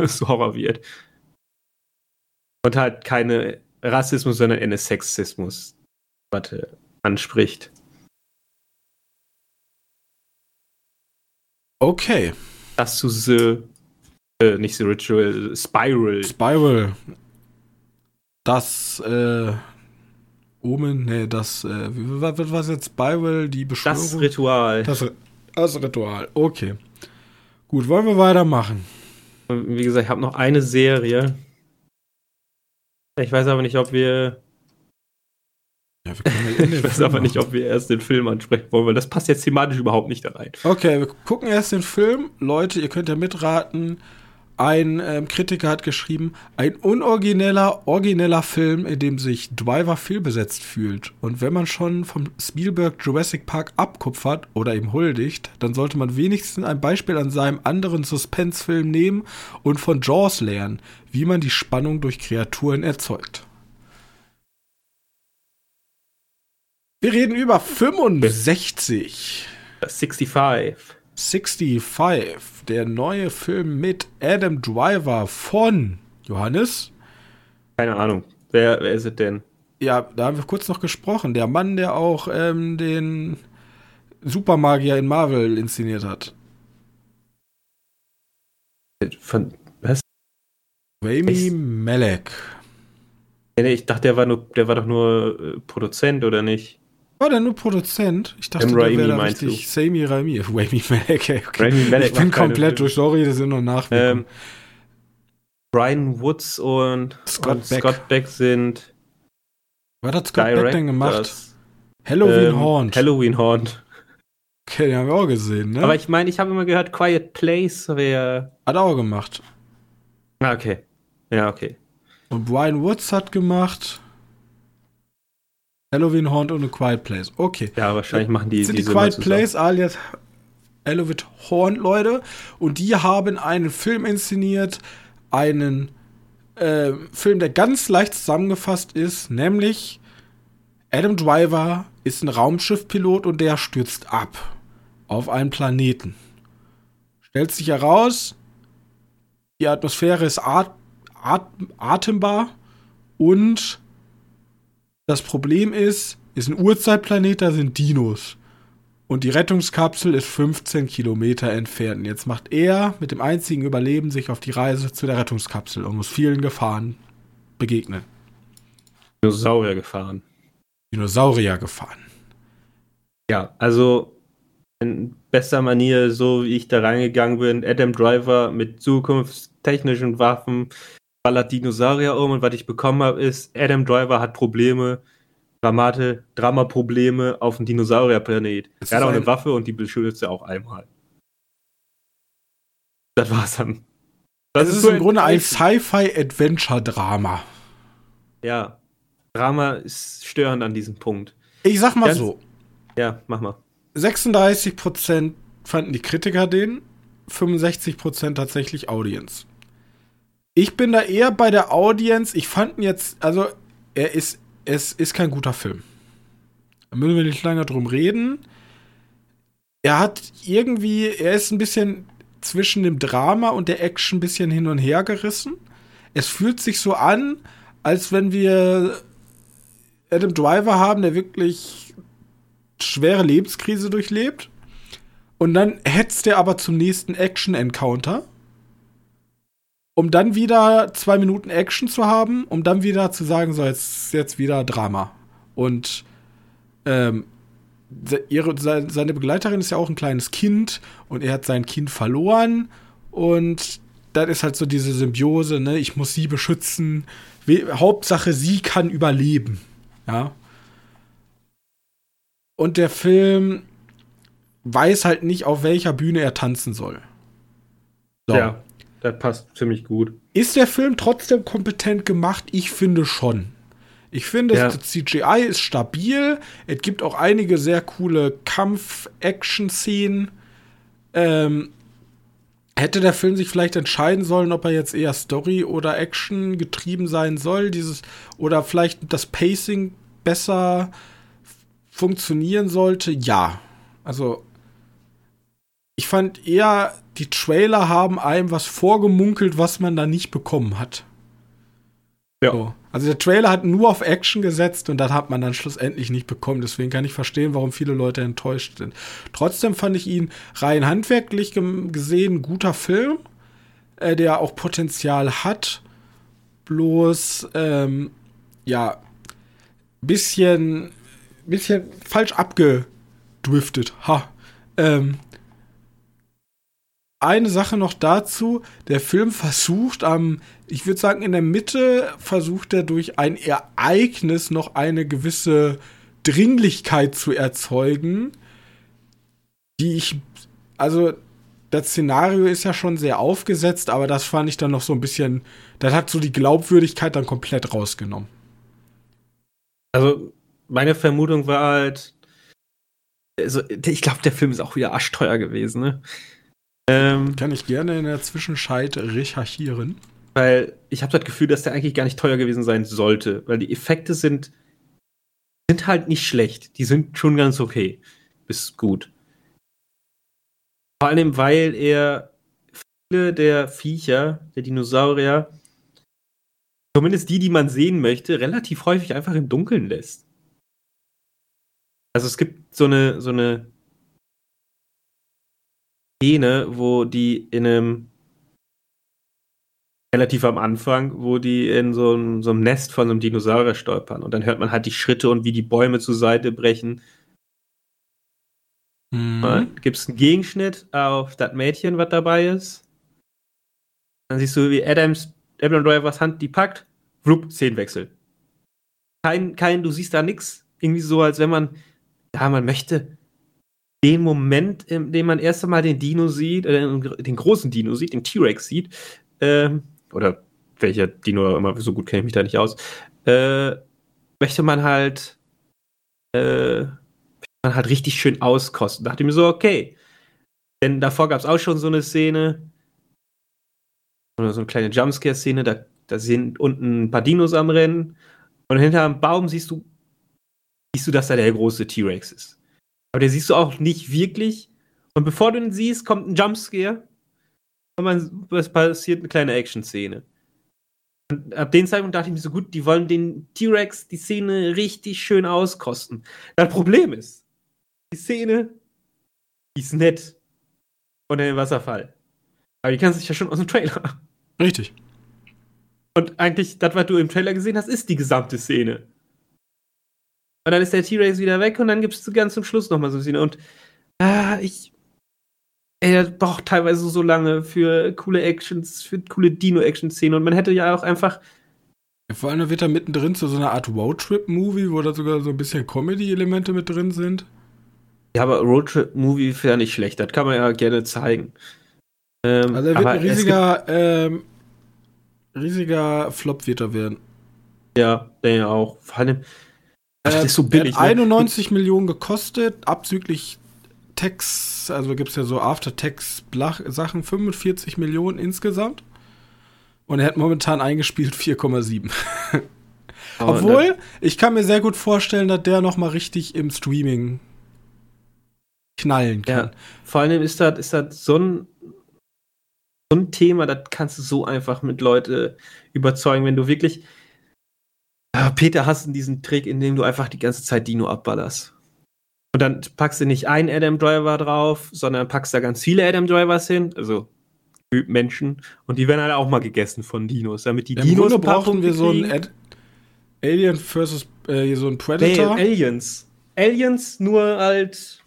[laughs] so Horror wird. Und halt keine Rassismus, sondern eher Sexismus, was äh, anspricht. Okay, Das zu The, äh, nicht The Ritual, Spiral. Spiral. Das, äh, Omen, nee, das, äh, was, war's jetzt? Spiral, die Beschwörung? Das Ritual. das, das Ritual, okay. Gut, wollen wir weitermachen? Wie gesagt, ich habe noch eine Serie. Ich weiß aber nicht, ob wir. Ja, wir können [laughs] ja Ich weiß aber nicht, ob wir erst den Film ansprechen wollen, weil das passt jetzt thematisch überhaupt nicht da rein. Okay, wir gucken erst den Film. Leute, ihr könnt ja mitraten. Ein ähm, Kritiker hat geschrieben, ein unorigineller, origineller Film, in dem sich Driver fehlbesetzt fühlt. Und wenn man schon vom Spielberg Jurassic Park abkupfert oder ihm huldigt, dann sollte man wenigstens ein Beispiel an seinem anderen Suspense-Film nehmen und von Jaws lernen, wie man die Spannung durch Kreaturen erzeugt. Wir reden über 65. Das 65. 65, der neue Film mit Adam Driver von Johannes. Keine Ahnung. Wer, wer ist es denn? Ja, da haben wir kurz noch gesprochen. Der Mann, der auch ähm, den Supermagier in Marvel inszeniert hat. Von, was? Rami Malek. Nee, ich dachte, der war, nur, der war doch nur äh, Produzent, oder nicht? War der nur Produzent? Ich dachte, der wäre da richtig. Sami Raimi. [laughs] Rami Malek, okay. Rami Malek Ich bin komplett durch. Sorry, das sind noch Nachwirkungen. Ähm, Brian Woods und Scott und Beck. Scott Beck sind Was hat Scott Beck denn gemacht? Directors. Halloween Ähm, Haunt. Halloween Haunt. okay, den haben wir auch gesehen, ne? Aber ich meine, ich habe immer gehört, Quiet Place wäre. hat auch gemacht. Ah, okay. Ja, okay. Und Brian Woods hat gemacht Halloween Haunt und A Quiet Place. Okay. Ja, wahrscheinlich machen die sind die mal Quiet. Place alias Halloween Haunt Leute und die haben einen Film inszeniert, einen äh, Film, der ganz leicht zusammengefasst ist, nämlich Adam Driver ist ein Raumschiffpilot und der stürzt ab auf einen Planeten. Stellt sich heraus, die Atmosphäre ist at at atembar und das Problem ist, ist ein Urzeitplanet, da sind Dinos. Und die Rettungskapsel ist 15 Kilometer entfernt. Und jetzt macht er mit dem einzigen Überleben sich auf die Reise zu der Rettungskapsel und muss vielen Gefahren begegnen. Dinosaurier gefahren. Dinosaurier gefahren. Ja, also in bester Manier, so wie ich da reingegangen bin, Adam Driver mit zukunftstechnischen Waffen ballert Dinosaurier um und was ich bekommen habe, ist, Adam Driver hat Probleme, Dramate, Dramaprobleme auf dem Dinosaurierplanet. Es Er hat ist auch ein- eine Waffe und die beschützt er auch einmal. Das war's dann. Das, ist so im Grunde ein. Sci-Fi-Adventure-Drama. Ja. Drama ist störend an diesem Punkt. Ich sag mal Ganz- so: Ja, mach mal. 36% fanden die Kritiker den, 65% tatsächlich Audience. Ich bin da eher bei der Audience. Ich fand ihn jetzt, also er ist, es ist kein guter Film. Da müssen wir nicht lange drum reden. Er hat irgendwie, er ist ein bisschen zwischen dem Drama und der Action ein bisschen hin und her gerissen. Es fühlt sich so an, als wenn wir Adam Driver haben, der wirklich schwere Lebenskrise durchlebt. Und dann hetzt er aber zum nächsten Action-Encounter. Um dann wieder zwei Minuten Action zu haben, um dann wieder zu sagen, so, jetzt, jetzt wieder Drama. Und ähm, ihre, se- seine Begleiterin ist ja auch ein kleines Kind und er hat sein Kind verloren. Und das ist halt so diese Symbiose, ne? Ich muss sie beschützen. Hauptsache, sie kann überleben. Ja. Und der Film weiß halt nicht, auf welcher Bühne er tanzen soll. So. Ja, das passt ziemlich gut. Ist der Film trotzdem kompetent gemacht? Ich finde schon. Ich finde, Ja. das CGI ist stabil. Es gibt auch einige sehr coole Kampf-Action-Szenen. Ähm, hätte der Film sich vielleicht entscheiden sollen, ob er jetzt eher Story oder Action getrieben sein soll, dieses oder vielleicht das Pacing besser funktionieren sollte? Ja. Also ich fand eher, die Trailer haben einem was vorgemunkelt, was man da nicht bekommen hat. Ja. So. Also der Trailer hat nur auf Action gesetzt und das hat man dann schlussendlich nicht bekommen. Deswegen kann ich verstehen, warum viele Leute enttäuscht sind. Trotzdem fand ich ihn rein handwerklich gesehen ein guter Film, äh, der auch Potenzial hat. Bloß, ähm, ja, bisschen, bisschen falsch abgedriftet. Ha. Ähm, eine Sache noch dazu. Der Film versucht am, ich würde sagen, in der Mitte versucht er durch ein Ereignis noch eine gewisse Dringlichkeit zu erzeugen, die ich, also das Szenario ist ja schon sehr aufgesetzt, aber das fand ich dann noch so ein bisschen, das hat so die Glaubwürdigkeit dann komplett rausgenommen. Also, meine Vermutung war halt, also, ich glaube, der Film ist auch wieder arschteuer gewesen, ne? Ähm, Kann ich gerne in der Zwischenzeit recherchieren. weil ich habe das Gefühl, dass der eigentlich gar nicht teuer gewesen sein sollte, weil die Effekte sind, sind halt nicht schlecht. Die sind schon ganz okay. Bis gut. Vor allem, weil er viele der Viecher, der Dinosaurier, zumindest die, die man sehen möchte, relativ häufig einfach im Dunkeln lässt. Also es gibt so eine, so eine Szene, wo die in einem relativ am Anfang, wo die in so einem, so einem Nest von so einem Dinosaurier stolpern und dann hört man halt die Schritte und wie die Bäume zur Seite brechen. Mhm. Gibt es einen Gegenschnitt auf das Mädchen, was dabei ist. Dann siehst du, wie Adams, Adam Drivers Hand die packt, wlupp, Szenenwechsel. Kein, kein, du siehst da nix. Irgendwie so, als wenn man, ja, man möchte den Moment, in dem man erst einmal den Dino sieht, äh, den großen Dino sieht, den T-Rex sieht, ähm, oder welcher Dino immer, so gut kenne ich mich da nicht aus, äh, möchte man halt äh, man halt richtig schön auskosten. Da dachte ich mir so, okay. Denn davor gab es auch schon so eine Szene, oder so eine kleine Jumpscare-Szene, da, da sind unten ein paar Dinos am Rennen und hinter einem Baum siehst du, siehst du, dass da der große T-Rex ist. Aber der siehst du auch nicht wirklich. Und bevor du ihn siehst, kommt ein Jumpscare und man, es passiert eine kleine Action-Szene. Und ab dem Zeitpunkt dachte ich mir so, gut, die wollen den T-Rex, die Szene richtig schön auskosten. Das Problem ist, die Szene, die ist nett. Unter dem Wasserfall. Aber die kannst du ja schon aus dem Trailer. Richtig. Und eigentlich, das, was du im Trailer gesehen hast, ist die gesamte Szene. Und dann ist der T-Rex wieder weg und dann gibt es ganz zum Schluss nochmal so eine Szene. Und ah, ich. Ey, er braucht teilweise so lange für coole Actions, für coole Dino-Action-Szenen. Und man hätte ja auch einfach. Vor allem wird er mittendrin zu so einer Art Roadtrip-Movie, wo da sogar so ein bisschen Comedy-Elemente mit drin sind. Ja, aber Roadtrip-Movie wäre nicht schlecht. Das kann man ja gerne zeigen. Ähm, also er wird ein riesiger, ähm, riesiger Flop wird er werden. Ja, der ja auch. Vor allem, ach, das ist so billig. Hat 91 ne? Millionen gekostet, abzüglich Tax, also gibt es ja so After-Tax-Sachen, 45 Millionen insgesamt. Und er hat momentan eingespielt 4,7. [laughs] Obwohl, ich kann mir sehr gut vorstellen, dass der noch mal richtig im Streaming knallen kann. Ja, vor allem ist das, ist das so ein so ein Thema, das kannst du so einfach mit Leuten überzeugen, wenn du wirklich. Ah, Peter hast du diesen Trick, in dem du einfach die ganze Zeit Dino abballerst. Und dann packst du nicht einen Adam Driver drauf, sondern packst da ganz viele Adam Drivers hin, also Menschen, und die werden halt auch mal gegessen von Dinos, damit die ja, Dinos Im brauchen wir so ein Ad Alien versus äh, so ein Predator. Nee, Aliens. Aliens nur halt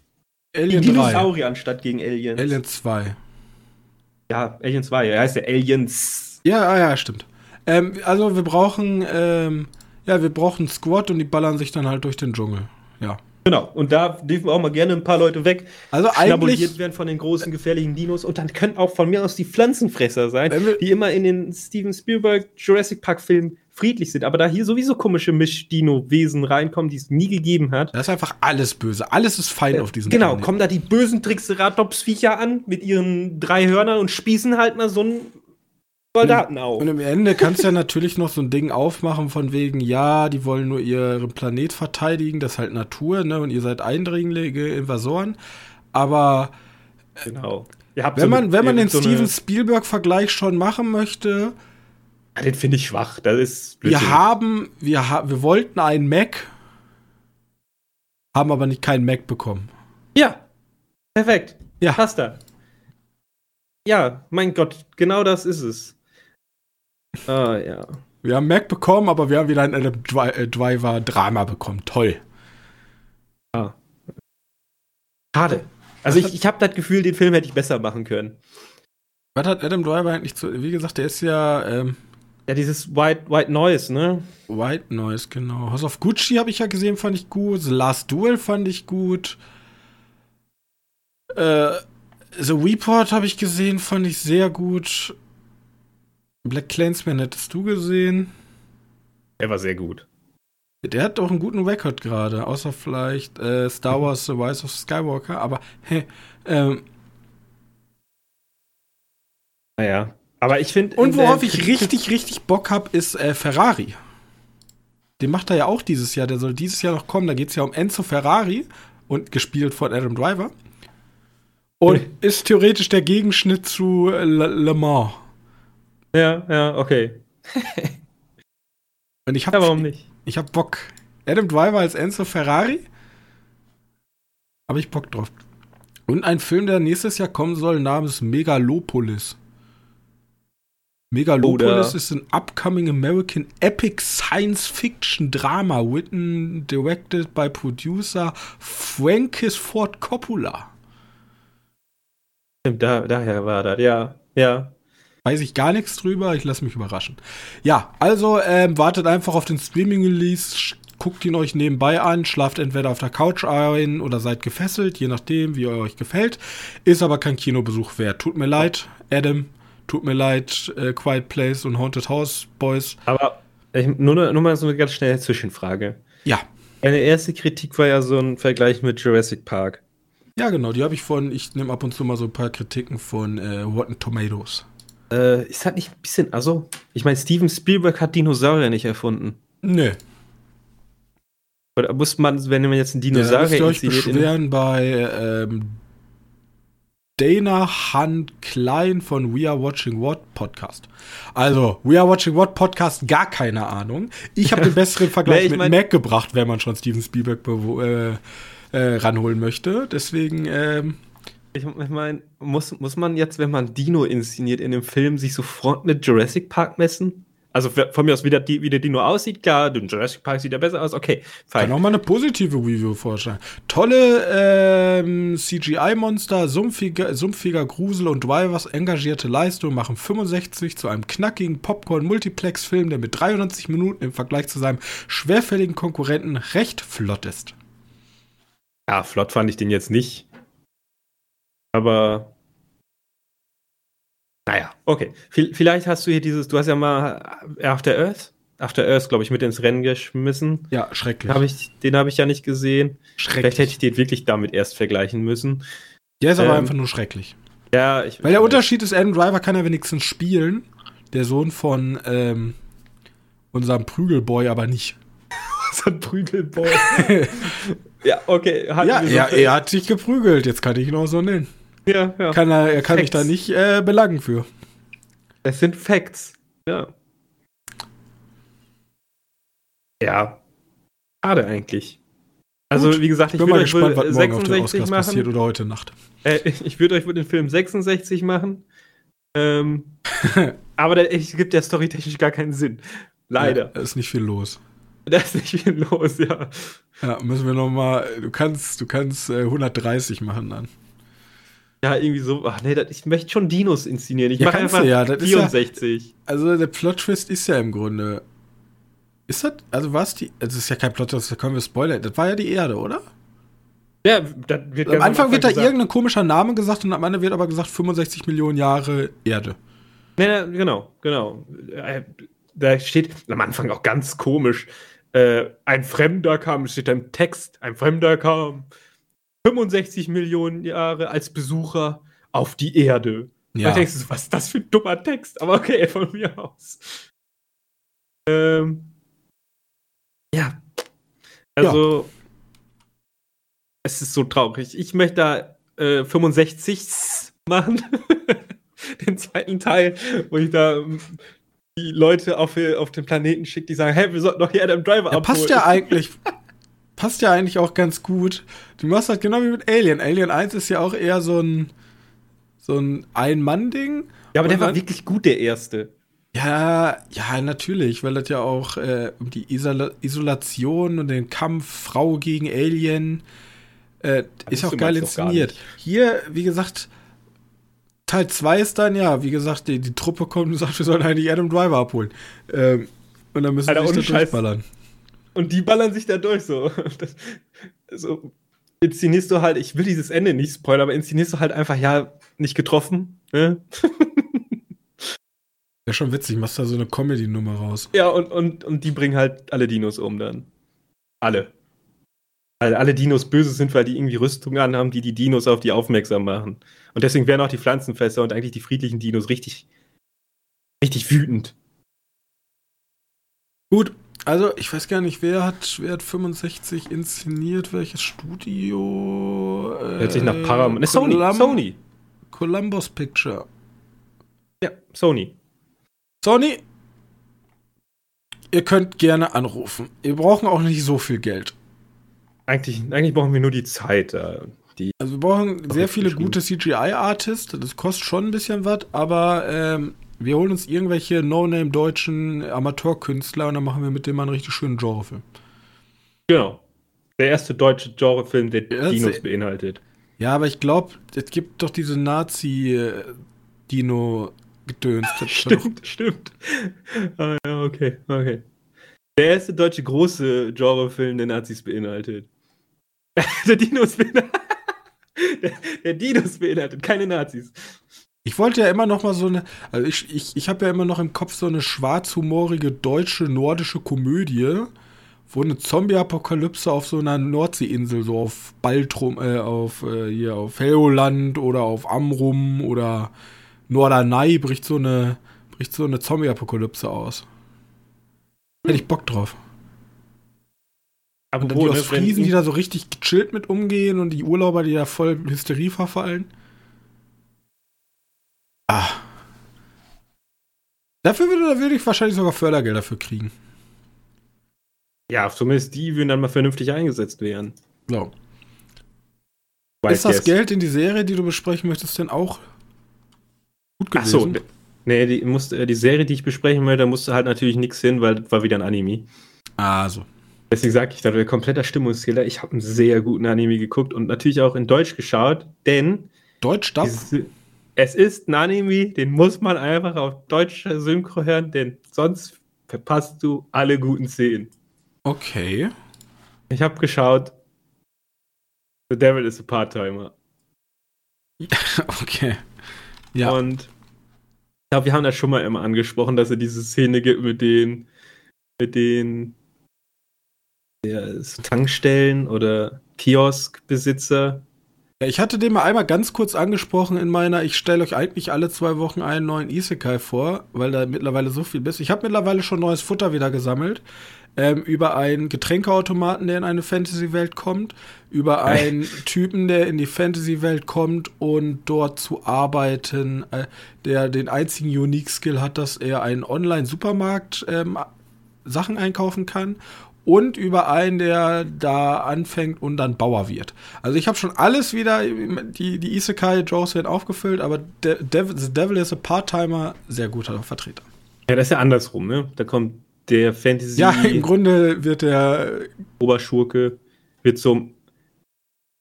Alien die Dinosaurier anstatt gegen Aliens. Alien 2. Ja, Alien 2, er heißt ja Aliens. Ja, ah, ja, stimmt. Ähm, also wir brauchen, ähm, ja, wir brauchen Squad und die ballern sich dann halt durch den Dschungel. Ja. Genau, und da dürfen auch mal gerne ein paar Leute weg. Also eigentlich werden von den großen gefährlichen Dinos und dann können auch von mir aus die Pflanzenfresser sein, die immer in den Steven Spielberg Jurassic Park Filmen friedlich sind, aber da hier sowieso komische Misch-Dino-Wesen reinkommen, die es nie gegeben hat. Das ist einfach alles böse. Alles ist fein äh, auf diesem Genau, Planet. kommen da die bösen Triceratops-Viecher an mit ihren drei Hörnern und spießen halt mal so einen Soldaten auf. Und im Ende kannst du ja natürlich noch so ein Ding aufmachen von wegen, ja, die wollen nur ihren Planet verteidigen, das ist halt Natur, ne, und ihr seid Eindringlinge, Invasoren. Aber genau. wenn so man, wenn man den so Steven Spielberg-Vergleich schon machen möchte, ja, den finde ich schwach. Das ist Wir haben, wir, ha wir wollten einen Mac, haben aber nicht keinen Mac bekommen. Ja, perfekt. Ja. Passt da. Ja, mein Gott, genau das ist es. Ah, ja. Wir haben Mac bekommen, aber wir haben wieder ein Adam äh, Driver Drama bekommen. Toll. Ah. Schade. Also ich, ich habe das Gefühl, den Film hätte ich besser machen können. Was hat Adam Driver eigentlich zu. Wie gesagt, der ist ja. Ähm, ja, dieses White, White Noise, ne? White Noise, genau. House of Gucci habe ich ja gesehen, fand ich gut. The Last Duel fand ich gut. Äh, The Report habe ich gesehen, fand ich sehr gut. Black Clansman hättest du gesehen. Er war sehr gut. Der hat auch einen guten Record gerade, außer vielleicht äh, Star Wars The Rise of Skywalker, aber hey, ähm, naja. Aber ich finde. Und worauf ich richtig, richtig Bock habe, ist äh, Ferrari. Den macht er ja auch dieses Jahr. Der soll dieses Jahr noch kommen. Da geht es ja um Enzo Ferrari und gespielt von Adam Driver. Und [laughs] ist theoretisch der Gegenschnitt zu Le, Le Mans. Ja, ja, okay. [laughs] und ich hab, ja, warum nicht? Ich hab Bock. Adam Driver als Enzo Ferrari. Habe ich Bock drauf. Und ein Film, der nächstes Jahr kommen soll, namens Megalopolis. Megalopolis Oder ist ein upcoming American epic science fiction drama written, directed by producer Francis Ford Coppola. Da, daher war das, ja, ja. Weiß ich gar nichts drüber, ich lasse mich überraschen. Ja, also ähm, wartet einfach auf den Streaming-Release, guckt ihn euch nebenbei an, schlaft entweder auf der Couch ein oder seid gefesselt, je nachdem, wie euch gefällt. Ist aber kein Kinobesuch wert. Tut mir leid, Adam. Tut mir leid, äh, Quiet Place und Haunted House Boys. Aber ich, nur, nur mal so eine ganz schnelle Zwischenfrage. Ja. Eine erste Kritik war ja so ein Vergleich mit Jurassic Park. Ja, genau, die habe ich von, ich nehme ab und zu mal so ein paar Kritiken von äh, Rotten Tomatoes. Äh, ist halt nicht ein bisschen, also, ich meine, Steven Spielberg hat Dinosaurier nicht erfunden. Nee. Oder muss man, wenn man jetzt einen Ja, Dinosaurier ihr euch inszeniert in- beschweren bei ähm, Dana Hunt Klein von We Are Watching What Podcast. Also, We Are Watching What Podcast, gar keine Ahnung. Ich habe den [laughs] besseren Vergleich Nee, mit mein- Mac gebracht, wenn man schon Steven Spielberg äh, äh, ranholen möchte. Deswegen, ähm, Ich meine, muss, muss man jetzt, wenn man Dino inszeniert in dem Film, sich sofort mit Jurassic Park messen? Also von mir aus, wie der, wie der Dino aussieht, klar, der Jurassic Park sieht ja besser aus, okay, kann fein. auch mal eine positive Review vorstellen. Tolle ähm, CGI-Monster, sumpfiger, sumpfiger Grusel und Drivers engagierte Leistung machen 65 zu einem knackigen Popcorn-Multiplex-Film, der mit 93 Minuten im Vergleich zu seinem schwerfälligen Konkurrenten recht flott ist. Ja, flott fand ich den jetzt nicht. Aber. Naja, okay. V vielleicht hast du hier dieses, du hast ja mal After Earth, After Earth, glaube ich, mit ins Rennen geschmissen. Ja, schrecklich. Hab ich, den habe ich ja nicht gesehen. Vielleicht hätte schrecklich. ich den wirklich damit erst vergleichen müssen. Der ist aber ähm, einfach nur schrecklich. Ja, ich. Weil der Unterschied ist, Adam Driver kann er wenigstens spielen. Der Sohn von ähm, unserem Prügelboy aber nicht. [laughs] ein Prügelboy. [laughs] ja, okay. Ja, er, er hat sich geprügelt, jetzt kann ich ihn auch so nennen. Ja, ja. Kann er, er kann mich da nicht äh, belangen für. Es sind Facts. Ja. Ja. Schade eigentlich. Also, Gut. wie gesagt, ich Bin mal gespannt, was morgen auf 66 Oscars passiert machen. oder heute Nacht. Äh, [laughs] ich würde euch wohl den Film 66 machen. Ähm, [laughs] aber der, es gibt ja storytechnisch gar keinen Sinn. Leider. Ja, da ist nicht viel los. [laughs] Da ist nicht viel los, ja. Ja, müssen wir noch mal, du kannst, du kannst äh, 130 machen dann. Ja, irgendwie so. Ach nee, das, ich möchte schon Dinos inszenieren. Ich Ja, mache einfach du ja, das ist ja- 64. Also der Plot-Twist ist ja im Grunde, ist das, also war es die, also ist ja kein Plot-Twist, da können wir spoilern, das war ja die Erde, oder? Ja, das wird Am ganz Anfang wird da gesagt. irgendein komischer Name gesagt und am Ende wird aber gesagt 65 Millionen Jahre Erde. Nee, genau, genau. Äh, Da steht am Anfang auch ganz komisch, äh, ein Fremder kam, steht da im Text, ein Fremder kam 65 Millionen Jahre als Besucher auf die Erde. Ja. Da denkst du, so, was ist das für ein dummer Text? Aber okay, [laughs] von mir aus. Ähm, ja. Also, es ist so traurig. Ich möchte da äh, 65 machen. [laughs] Den zweiten Teil, wo ich da ähm, die Leute auf, auf den Planeten schicke, die sagen, hey, wir sollten doch hier Adam Driver Ja, passt ja [laughs] eigentlich, passt ja eigentlich auch ganz gut. Du machst halt genau wie mit Alien. Alien 1 ist ja auch eher so ein, so ein Ein-Mann-Ding. Ja, aber der war wirklich gut, der erste. Ja, ja, natürlich, weil das ja auch äh, um die Isola Isolation und den Kampf Frau gegen Alien äh, ist auch geil inszeniert. Hier, wie gesagt, Teil 2 ist dann, ja, wie gesagt, die, die Truppe kommt und sagt, wir sollen eigentlich Adam Driver abholen. Ähm, und dann müssen Alter, wir sich da Scheiß. Und die ballern sich da durch so. [laughs] Das, so inszenierst du halt, ich will dieses Ende nicht spoilern, aber inszenierst du halt einfach, ja, nicht getroffen. Ne? [laughs] Wäre schon witzig, machst da so eine Comedy-Nummer raus. Ja, und, und, und die bringen halt alle Dinos um dann. Alle. Weil alle Dinos böse sind, weil die irgendwie Rüstungen anhaben, die die Dinos auf die aufmerksam machen. Und deswegen werden auch die Pflanzenfresser und eigentlich die friedlichen Dinos richtig, richtig wütend. Gut, also ich weiß gar nicht, wer hat, wer hat 65 inszeniert, welches Studio? Äh, Hört sich nach Paramount. Ne, Sony, Colum- Sony. Columbus Picture. Ja, Sony. Sony, ihr könnt gerne anrufen. Wir brauchen auch nicht so viel Geld. Eigentlich, eigentlich brauchen wir nur die Zeit. da. Die, Also wir brauchen sehr viele gute CGI-Artists. Das kostet schon ein bisschen was, aber ähm, wir holen uns irgendwelche No-Name-deutschen Amateurkünstler und dann machen wir mit dem mal einen richtig schönen Genrefilm. genau. Der erste deutsche Genrefilm, der Ja, Dinos beinhaltet. Ja, aber ich glaube, es gibt doch diese Nazi-Dino-Gedöns. [laughs] Stimmt, stimmt. Ah, ja, okay, okay. Der erste deutsche große Genrefilm, der Nazis beinhaltet. [laughs] der Dinos beinhaltet. [laughs] Der, der Dinos beinhaltet, keine Nazis. Ich wollte ja immer noch mal so eine, also ich, ich, ich habe ja immer noch im Kopf so eine schwarzhumorige deutsche nordische Komödie wo eine Zombie-Apokalypse auf so einer Nordseeinsel, so auf Baltrum, äh, auf äh, hier auf Helgoland oder auf Amrum oder Norderney bricht so eine, bricht so eine Zombie-Apokalypse aus. Hätte ich Bock drauf. Aber und dann die aus Friesen, die da so richtig gechillt mit umgehen und die Urlauber, die da voll Hysterie verfallen. Ah. Dafür würde, würde ich wahrscheinlich sogar Fördergelder für kriegen. Ja, zumindest die würden dann mal vernünftig eingesetzt werden. So. Ist das Geld in die Serie, die du besprechen möchtest, denn auch gut gewesen? Ach so, nee, die, musste, äh, die Serie, die ich besprechen möchte, da musste halt natürlich nichts hin, weil das war wieder ein Anime. Ah, so. Deswegen sage ich, da wäre kompletter Stimmungskiller. Ich habe einen sehr guten Anime geguckt und natürlich auch in Deutsch geschaut, denn. Deutsch Es ist ein Anime, den muss man einfach auf deutscher Synchro hören, denn sonst verpasst du alle guten Szenen. Okay. Ich habe geschaut. The Devil is a Part-Timer. [laughs] okay. Ja. Und ich glaube, wir haben das schon mal immer angesprochen, dass es diese Szene gibt mit den, mit den ja, Tankstellen oder Kioskbesitzer. Ich hatte den mal einmal ganz kurz angesprochen in meiner, ich stelle euch eigentlich alle zwei Wochen einen neuen Isekai vor, weil da mittlerweile so viel ist. Ich habe mittlerweile schon neues Futter wieder gesammelt ähm, über einen Getränkeautomaten, der in eine Fantasy-Welt kommt, über einen Typen, der in die Fantasy-Welt kommt und dort zu arbeiten, äh, der den einzigen Unique-Skill hat, dass er einen Online-Supermarkt ähm, Sachen einkaufen kann und über einen, der da anfängt und dann Bauer wird. Also ich habe schon alles wieder, die, die Isekai-Joes werden aufgefüllt, aber De Devil, The Devil is a Part-Timer, sehr guter Vertreter. Ja, das ist ja andersrum, ne? Da kommt der Fantasy. Ja, im Grunde wird der Oberschurke wird zum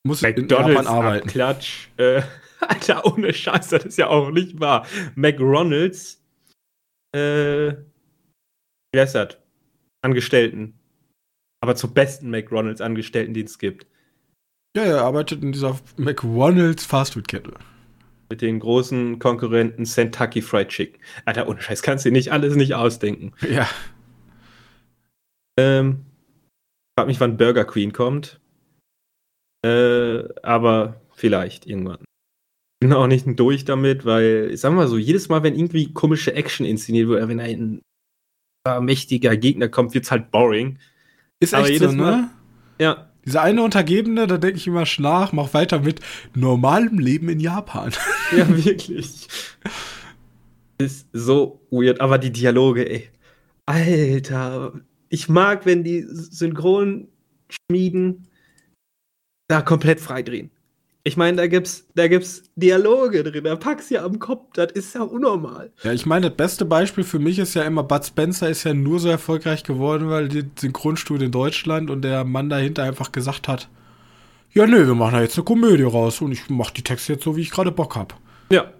muss McDonalds arbeiten. Klatsch. Äh, [laughs] Alter, ohne Scheiß, das ist ja auch nicht wahr. McDonalds, äh, wie heißt das? Angestellten. Aber zur besten McDonalds Angestellten, die es gibt. Ja, er arbeitet in dieser McDonalds Fastfood-Kette. Mit den großen Konkurrenten Kentucky Fried Chicken. Alter, ohne Scheiß, kannst du nicht alles nicht ausdenken. Ja. Ähm, frag mich, wann Burger Queen kommt. Äh, aber vielleicht irgendwann. Bin auch nicht durch damit, weil, ich sag mal so, jedes Mal, wenn irgendwie komische Action inszeniert wird, wenn ein mächtiger Gegner kommt, wird's halt boring. Ist aber echt so, ne? Mal, ja. Dieser eine Untergebene, da denke ich immer nach, mach weiter mit normalem Leben in Japan. [laughs] Ja, wirklich. Ist so weird, aber die Dialoge, ey. Alter, ich mag, wenn die Synchronschmieden da komplett freidrehen. Ich meine, da gibt's, da gibt's Dialoge drin, da packst du ja am Kopf, das ist ja unnormal. Ja, ich meine, das beste Beispiel für mich ist ja immer, Bud Spencer ist ja nur so erfolgreich geworden, weil die Synchronstudio in Deutschland und der Mann dahinter einfach gesagt hat, ja, nö, wir machen da jetzt eine Komödie raus und ich mache die Texte jetzt so, wie ich gerade Bock hab. Ja.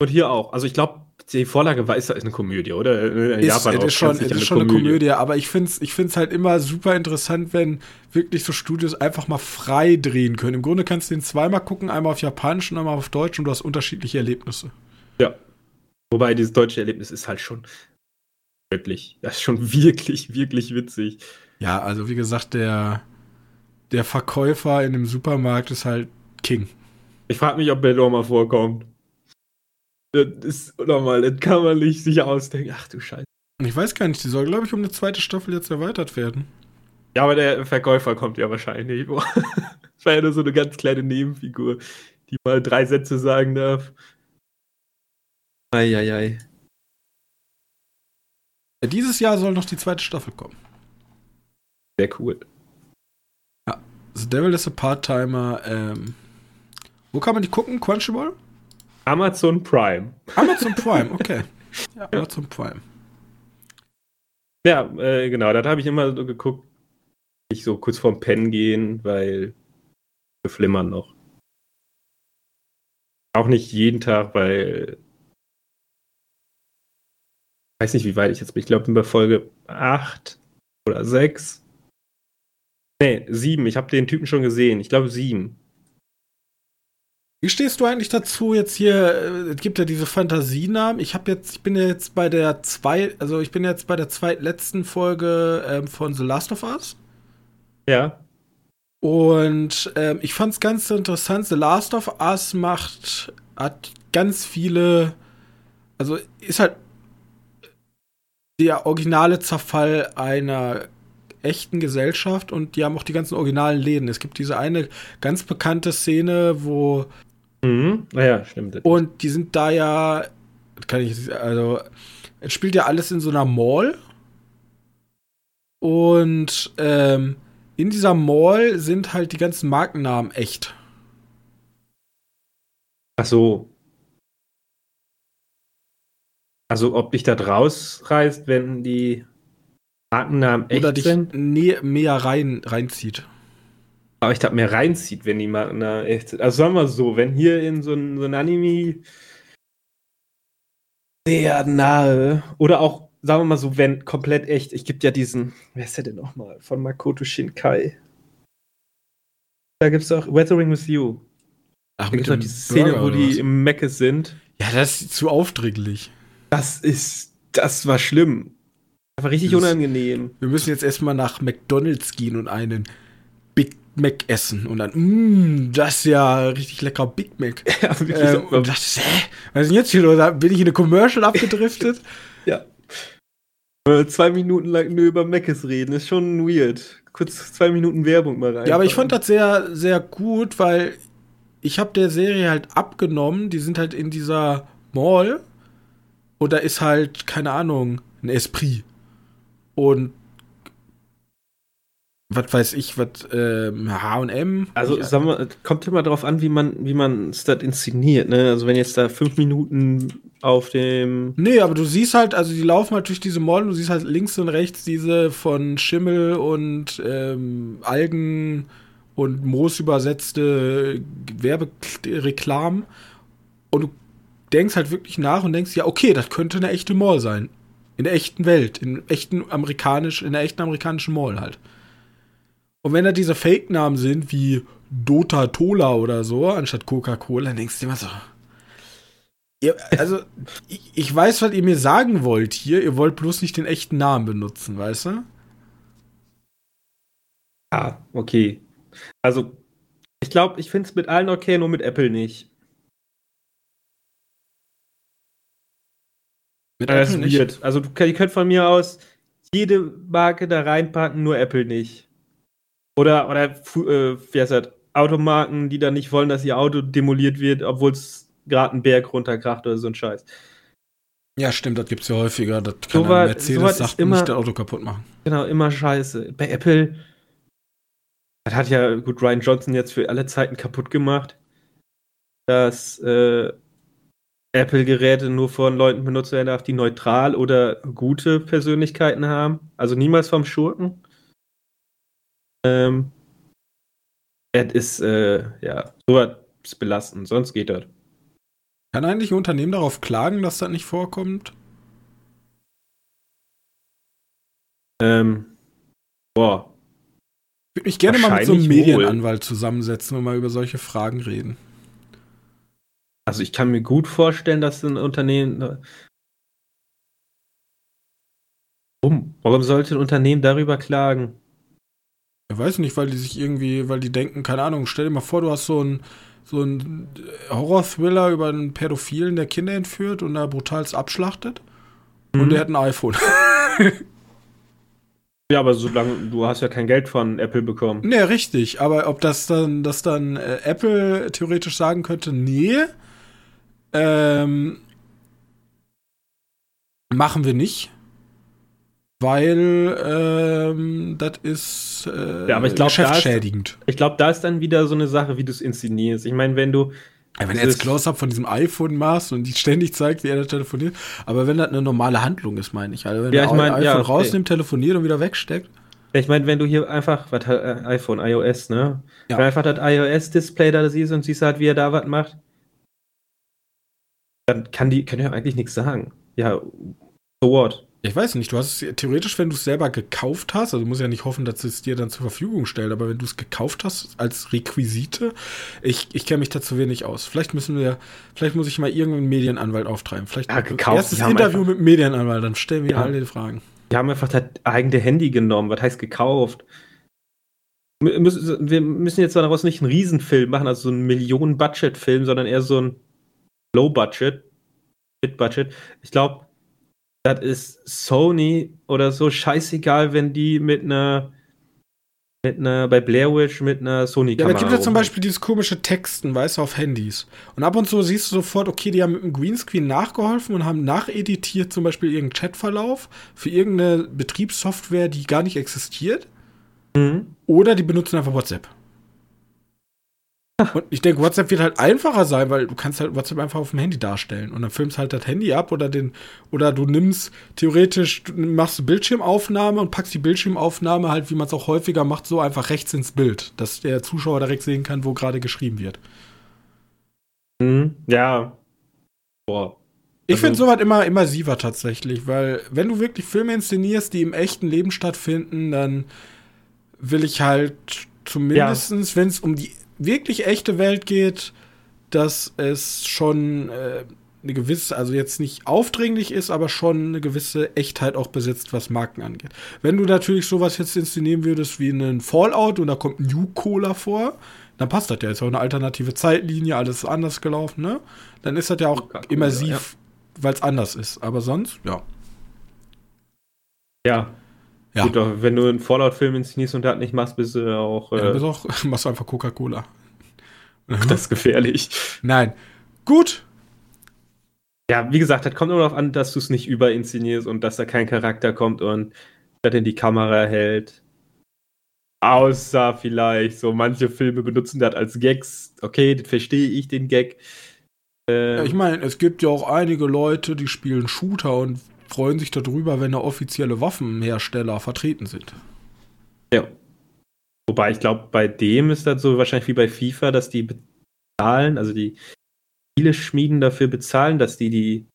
Und hier auch. Also ich glaube, die Vorlage weiß, ist eine Komödie, oder? In ist, Japan ist schon, ist schon eine Komödie. Komödie, aber ich finde es ich find's halt immer super interessant, wenn wirklich so Studios einfach mal frei drehen können. Im Grunde kannst du den zweimal gucken, einmal auf Japanisch und einmal auf Deutsch und du hast unterschiedliche Erlebnisse. Ja. Wobei dieses deutsche Erlebnis ist halt schon wirklich, das ist schon [laughs] wirklich, wirklich witzig. Ja, also wie gesagt, der, der Verkäufer in dem Supermarkt ist halt King. Ich frage mich, ob der doch mal vorkommt. Das ist nochmal, das kann man nicht sich ausdenken. Ach du Scheiße. Ich weiß gar nicht, die soll, glaube ich, um eine zweite Staffel jetzt erweitert werden. Ja, aber der Verkäufer kommt ja wahrscheinlich. [laughs] das war ja nur so eine ganz kleine Nebenfigur, die mal drei Sätze sagen darf. Eieiei. Ja, dieses Jahr soll noch die zweite Staffel kommen. Sehr cool. Ja, The Devil is a Part-Timer. Ähm, wo kann man die gucken? Crunchyroll? Amazon Prime. Amazon Prime, okay. [laughs] Ja, Amazon Prime. Ja, äh, genau, das habe ich immer so geguckt. Ich so kurz vorm Pennen gehen, weil wir flimmern noch. Auch nicht jeden Tag, weil ich weiß nicht, wie weit ich jetzt bin. Ich glaube, bin bei Folge 8 oder 6. Nee, 7. Ich habe den Typen schon gesehen. Ich glaube 7. Wie stehst du eigentlich dazu jetzt hier? äh, Es gibt ja diese Fantasienamen. Ich habe jetzt, ich bin jetzt bei der zwei, also ich bin jetzt bei der zweitletzten Folge ähm, von The Last of Us. Ja. Und ähm, ich fand es ganz interessant. The Last of Us macht, hat ganz viele, also ist halt der originale Zerfall einer echten Gesellschaft und die haben auch die ganzen originalen Läden. Es gibt diese eine ganz bekannte Szene, wo Mhm. Naja, stimmt. und die sind da ja, das kann ich, also, es spielt ja alles in so einer Mall. Und ähm, in dieser Mall sind halt die ganzen Markennamen echt. Ach so. Also, ob dich da rausreißt, wenn die Markennamen echt oder dich sind? nä- mehr rein, reinzieht. Aber ich glaube, mehr reinzieht, wenn die Markennamen echt sind. Also, sagen wir so, wenn hier in so ein, so ein Anime sehr nahe oder auch, sagen wir mal so, wenn komplett echt, ich gibt ja diesen, wer ist der denn nochmal? Von Makoto Shinkai. Da gibt es auch Weathering with You. Ach, Da gibt es auch diese Szene, wo die im Meckes sind. Ja, das ist zu aufdringlich. Das ist, das war schlimm. Das war richtig Das- unangenehm. Wir müssen jetzt erstmal nach McDonalds gehen und einen Mac essen. Und dann, mmm, das ist ja richtig lecker Big Mac. [laughs] Ja, wirklich, Ähm, und das, hä? Was ist denn jetzt hier los? Bin ich in eine Commercial abgedriftet? [laughs] ja. Äh, Zwei Minuten lang nur über Meckes reden, ist schon weird. Kurz zwei Minuten Werbung mal rein. ja, aber ich fand das sehr, sehr gut, weil ich habe der Serie halt abgenommen. Die sind halt in dieser Mall und da ist halt, keine Ahnung, ein Esprit. Und was weiß ich, was, ähm, H&M. Also, Ich- sagen wir, kommt immer drauf an, wie man, wie man es das inszeniert, ne? Also, wenn jetzt da fünf Minuten auf dem. Nee, aber du siehst halt, also die laufen halt durch diese Mall du siehst halt links und rechts diese von Schimmel und ähm, Algen und Moos übersetzte Werbereklamen. Und du denkst halt wirklich nach und denkst, ja, okay, das könnte eine echte Mall sein. In der echten Welt, in echten amerikanisch, in der echten amerikanischen Mall halt. Und wenn da diese Fake-Namen sind, wie Dota Tola oder so, anstatt Coca-Cola, dann denkst du immer so, Ihr, also, ich, ich weiß, was ihr mir sagen wollt hier. Ihr wollt bloß nicht den echten Namen benutzen, weißt du? Ah, okay. Also, ich glaube, ich finde es mit allen okay, nur mit Apple nicht. Mit Apple nicht. Also, ihr könnt von mir aus jede Marke da reinpacken, nur Apple nicht. Oder, oder äh, wie heißt das? Automarken, die dann nicht wollen, dass ihr Auto demoliert wird, obwohl es gerade einen Berg runterkracht oder so ein Scheiß. Ja, stimmt, das gibt's ja häufiger. Das kann So war- Mercedes so sagt immer- nicht das Auto kaputt machen. Genau, immer scheiße. Bei Apple, das hat ja gut Ryan Johnson jetzt für alle Zeiten kaputt gemacht, dass äh, Apple-Geräte nur von Leuten benutzt werden darf, die neutral oder gute Persönlichkeiten haben. Also niemals vom Schurken. Ähm, das ist, äh, ja, sowas belastend, sonst geht das. Kann eigentlich ein Unternehmen darauf klagen, dass das nicht vorkommt? Ähm, boah, Ich würde mich gerne mal mit so einem wohl. Medienanwalt zusammensetzen und mal über solche Fragen reden. Also ich kann mir gut vorstellen, dass ein Unternehmen. Warum? Warum sollte ein Unternehmen darüber klagen? Ich weiß nicht, weil die sich irgendwie, weil die denken, keine Ahnung, stell dir mal vor, du hast so einen so einen Horror-Thriller über einen Pädophilen, der Kinder entführt und da brutalst abschlachtet. Und Mhm. der hat ein iPhone. [laughs] Ja, aber solange du hast ja kein Geld von Apple bekommen. Nee, richtig. Aber ob das dann, dass dann äh, Apple theoretisch sagen könnte, nee, ähm, machen wir nicht. Weil ähm, das ist äh, Ja, aber ich glaub, geschäftsschädigend. Ich glaube, da ist dann wieder so eine Sache, wie du es inszenierst. Ich meine, wenn du. Ja, wenn du jetzt Close-Up von diesem iPhone machst und die ständig zeigt, wie er da telefoniert, aber wenn das eine normale Handlung ist, meine ich. Also wenn Ja, er ich mein, ein ja, iPhone okay. rausnimmt, telefoniert und wieder wegsteckt. Ich meine, wenn du hier einfach, was äh, iPhone, iOS, ne? Ja. Wenn du einfach das iOS-Display da siehst und siehst halt, wie er da was macht, dann kann die, kann ja eigentlich nichts sagen. Ja, so what? Ich weiß nicht, du hast es theoretisch, wenn du es selber gekauft hast, also du musst ja nicht hoffen, dass es dir dann zur Verfügung stellen, aber wenn du es gekauft hast als Requisite, ich, ich kenne mich dazu wenig aus. Vielleicht müssen wir, vielleicht muss ich mal irgendeinen Medienanwalt auftreiben. Vielleicht Ja, gekauft, erstes Interview einfach- mit Medienanwalt, dann stellen wir Ja. alle die Fragen. Die haben einfach das eigene Handy genommen. Was heißt gekauft? Wir müssen, wir müssen jetzt daraus nicht einen Riesenfilm machen, also so einen Millionen-Budget-Film, sondern eher so ein Low-Budget, Mid-Budget. Ich glaube, das ist Sony oder so scheißegal, wenn die mit einer mit einer bei Blair Witch mit einer Ja, Sony-Kamera. da gibt es ja zum. Beispiel dieses komische Texten, weißt du, auf Handys. Und ab und zu siehst du sofort, okay, die haben mit dem Greenscreen nachgeholfen und haben nacheditiert zum Beispiel irgendeinen Chatverlauf für irgendeine Betriebssoftware, die gar nicht existiert. Mhm. Oder die benutzen einfach WhatsApp. Und ich denke, WhatsApp wird halt einfacher sein, weil du kannst halt WhatsApp einfach auf dem Handy darstellen und dann filmst halt das Handy ab oder den oder du nimmst theoretisch du machst eine Bildschirmaufnahme und packst die Bildschirmaufnahme halt, wie man es auch häufiger macht, so einfach rechts ins Bild, dass der Zuschauer direkt sehen kann, wo gerade geschrieben wird. Mhm. Ja. Boah. Ich Also- finde sowas immer immersiver tatsächlich, weil wenn du wirklich Filme inszenierst, die im echten Leben stattfinden, dann will ich halt zumindestens, wenn es um die wirklich echte Welt geht, dass es schon äh, eine gewisse, also jetzt nicht aufdringlich ist, aber schon eine gewisse Echtheit auch besitzt, was Marken angeht. Wenn du natürlich sowas jetzt inszenieren würdest wie einen Fallout und da kommt ein New Cola vor, dann passt das ja. Ist auch eine alternative Zeitlinie, alles ist anders gelaufen, ne? Dann ist das ja auch immersiv, weil es anders ist. Aber sonst, ja. Ja. Ja. Gut, doch, wenn du einen Fallout-Film inszenierst und das nicht machst, bist du auch ja äh, dann bist du auch, [laughs] machst du einfach Coca-Cola. [laughs] das ist gefährlich. Nein. Gut. Ja, wie gesagt, das kommt nur darauf an, dass du es nicht überinszenierst und dass da kein Charakter kommt und das in die Kamera hält. Außer vielleicht, so manche Filme benutzen das als Gags. Okay, das verstehe ich, den Gag. Äh, Ja, ich meine, es gibt ja auch einige Leute, die spielen Shooter und freuen sich darüber, wenn da offizielle Waffenhersteller vertreten sind. ja. Wobei ich glaube, bei dem ist das so wahrscheinlich wie bei FIFA, dass die bezahlen, also die Spieleschmieden dafür bezahlen, dass die die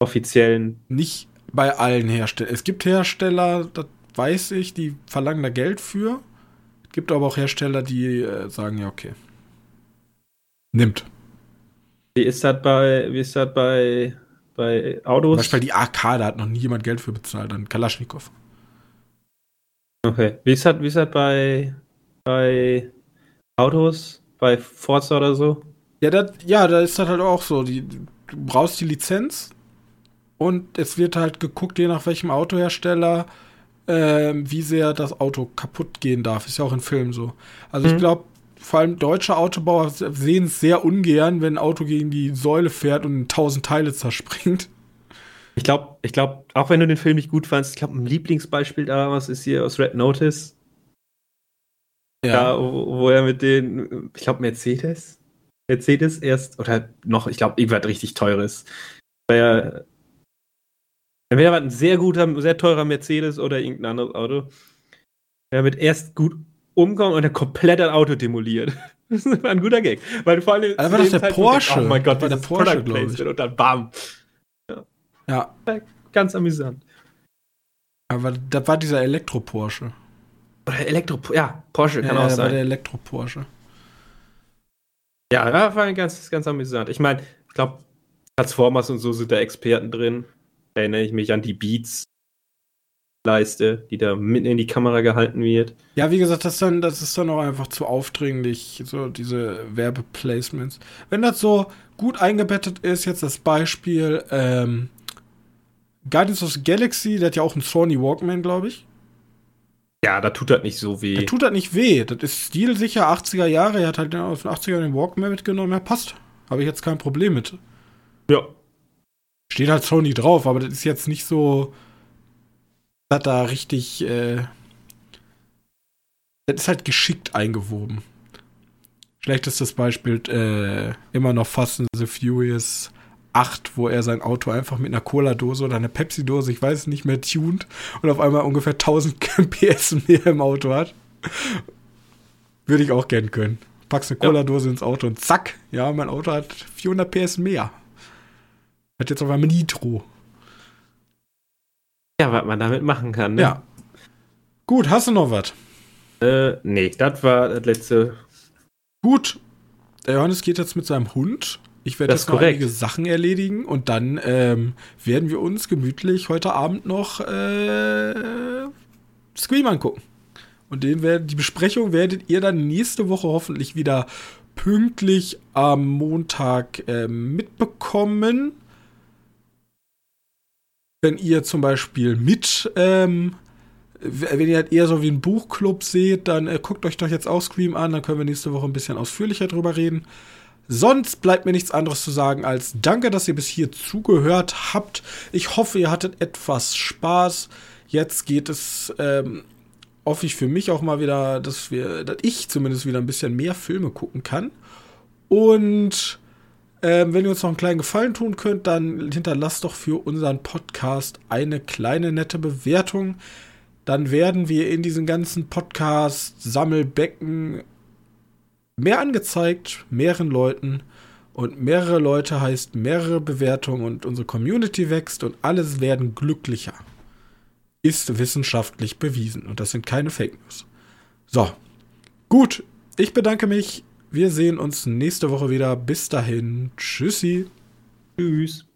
offiziellen. Nicht bei allen Herstellern. Es gibt Hersteller, das weiß ich, die verlangen da Geld für. Es gibt aber auch Hersteller, die äh, sagen, ja, okay. Nimmt. Wie ist das bei, wie ist das bei, bei Zum Autos? Beispiel die AK, da hat noch nie jemand Geld für bezahlt, dann Kalaschnikow. Okay. Wie ist das, wie ist das bei, bei Autos? Bei Forza oder so? Ja, das, ja, da ist das halt auch so. Die, du brauchst die Lizenz und es wird halt geguckt, je nach welchem Autohersteller, ähm, wie sehr das Auto kaputt gehen darf. Ist ja auch in Filmen so. Also ich Mhm. glaube, vor allem deutsche Autobauer sehen es sehr ungern, wenn ein Auto gegen die Säule fährt und in tausend Teile zerspringt. Ich glaube, ich glaube, auch wenn du den Film nicht gut fandst, ich glaube, ein Lieblingsbeispiel damals ist hier aus Red Notice. Da, wo, wo er mit den, ich glaube, Mercedes. Mercedes erst, oder noch, ich glaube, irgendwas richtig teures. Weil er, entweder war ein sehr guter, sehr teurer Mercedes oder irgendein anderes Auto. Er mit erst gut umgegangen und dann komplett ein Auto demoliert. [laughs] Das war ein guter Gag. Weil vor allem. War das dem der Porsche? denkst, Oh mein Gott, War der dieses Porsche, Product glaub ich. Und dann bam. Ja, Ganz amüsant. aber das war dieser Elektro-Porsche. Oder Elektro, ja, Porsche kann ja, auch das war sein. der Elektro-Porsche. Ja, das war ganz, ganz amüsant. Ich meine, ich glaube, Transformers und so sind da Experten drin. Erinnere ich mich an die Beats-Leiste, die da mitten in die Kamera gehalten wird. Ja, wie gesagt, das, dann, das ist dann auch einfach zu aufdringlich, so diese Werbeplacements. Wenn das so gut eingebettet ist, jetzt das Beispiel ähm, Guardians of the Galaxy, der hat ja auch einen Sony Walkman, glaube ich. Ja, da tut das nicht so weh. Da tut das nicht weh. Das ist stilsicher 80er Jahre. Er hat halt aus den 80er den Walkman mitgenommen. Ja, passt. Habe ich jetzt kein Problem mit. ja. Steht halt Sony drauf, aber das ist jetzt nicht so, dass da richtig, äh, das ist halt geschickt eingewoben. Schlechtestes Beispiel, äh, immer noch Fast and the Furious 8, wo er sein Auto einfach mit einer Cola-Dose oder einer Pepsi-Dose, ich weiß nicht mehr, tuned und auf einmal ungefähr 1000 [laughs] PS mehr im Auto hat. Würde ich auch gern können. Packst eine Ja. Cola-Dose ins Auto und zack, ja, mein Auto hat 400 PS mehr. Hat jetzt auf einmal Nitro. Ja, was man damit machen kann. Ne? Ja. Gut, hast du noch was? Äh, nee, das war das letzte. Gut. Der Johannes geht jetzt mit seinem Hund. Ich werde jetzt noch korrekt. einige Sachen erledigen und dann ähm, werden wir uns gemütlich heute Abend noch äh, Scream angucken. Und den werden, die Besprechung werdet ihr dann nächste Woche hoffentlich wieder pünktlich am Montag äh, mitbekommen. Wenn ihr zum Beispiel mit, ähm, wenn ihr halt eher so wie ein Buchclub seht, dann äh, guckt euch doch jetzt auch Scream an, dann können wir nächste Woche ein bisschen ausführlicher drüber reden. Sonst bleibt mir nichts anderes zu sagen als danke, dass ihr bis hier zugehört habt. Ich hoffe, ihr hattet etwas Spaß. Jetzt geht es, ähm, hoffe ich für mich auch mal wieder, dass wir, dass ich zumindest wieder ein bisschen mehr Filme gucken kann. Und ähm, wenn ihr uns noch einen kleinen Gefallen tun könnt, dann hinterlasst doch für unseren Podcast eine kleine nette Bewertung. Dann werden wir in diesen ganzen Podcast-Sammelbecken mehr angezeigt, mehreren Leuten. Und mehrere Leute heißt mehrere Bewertungen und unsere Community wächst und alles werden glücklicher. Ist wissenschaftlich bewiesen und das sind keine Fake News. So, gut, ich bedanke mich. Wir sehen uns nächste Woche wieder. Bis dahin, tschüssi. Tschüss.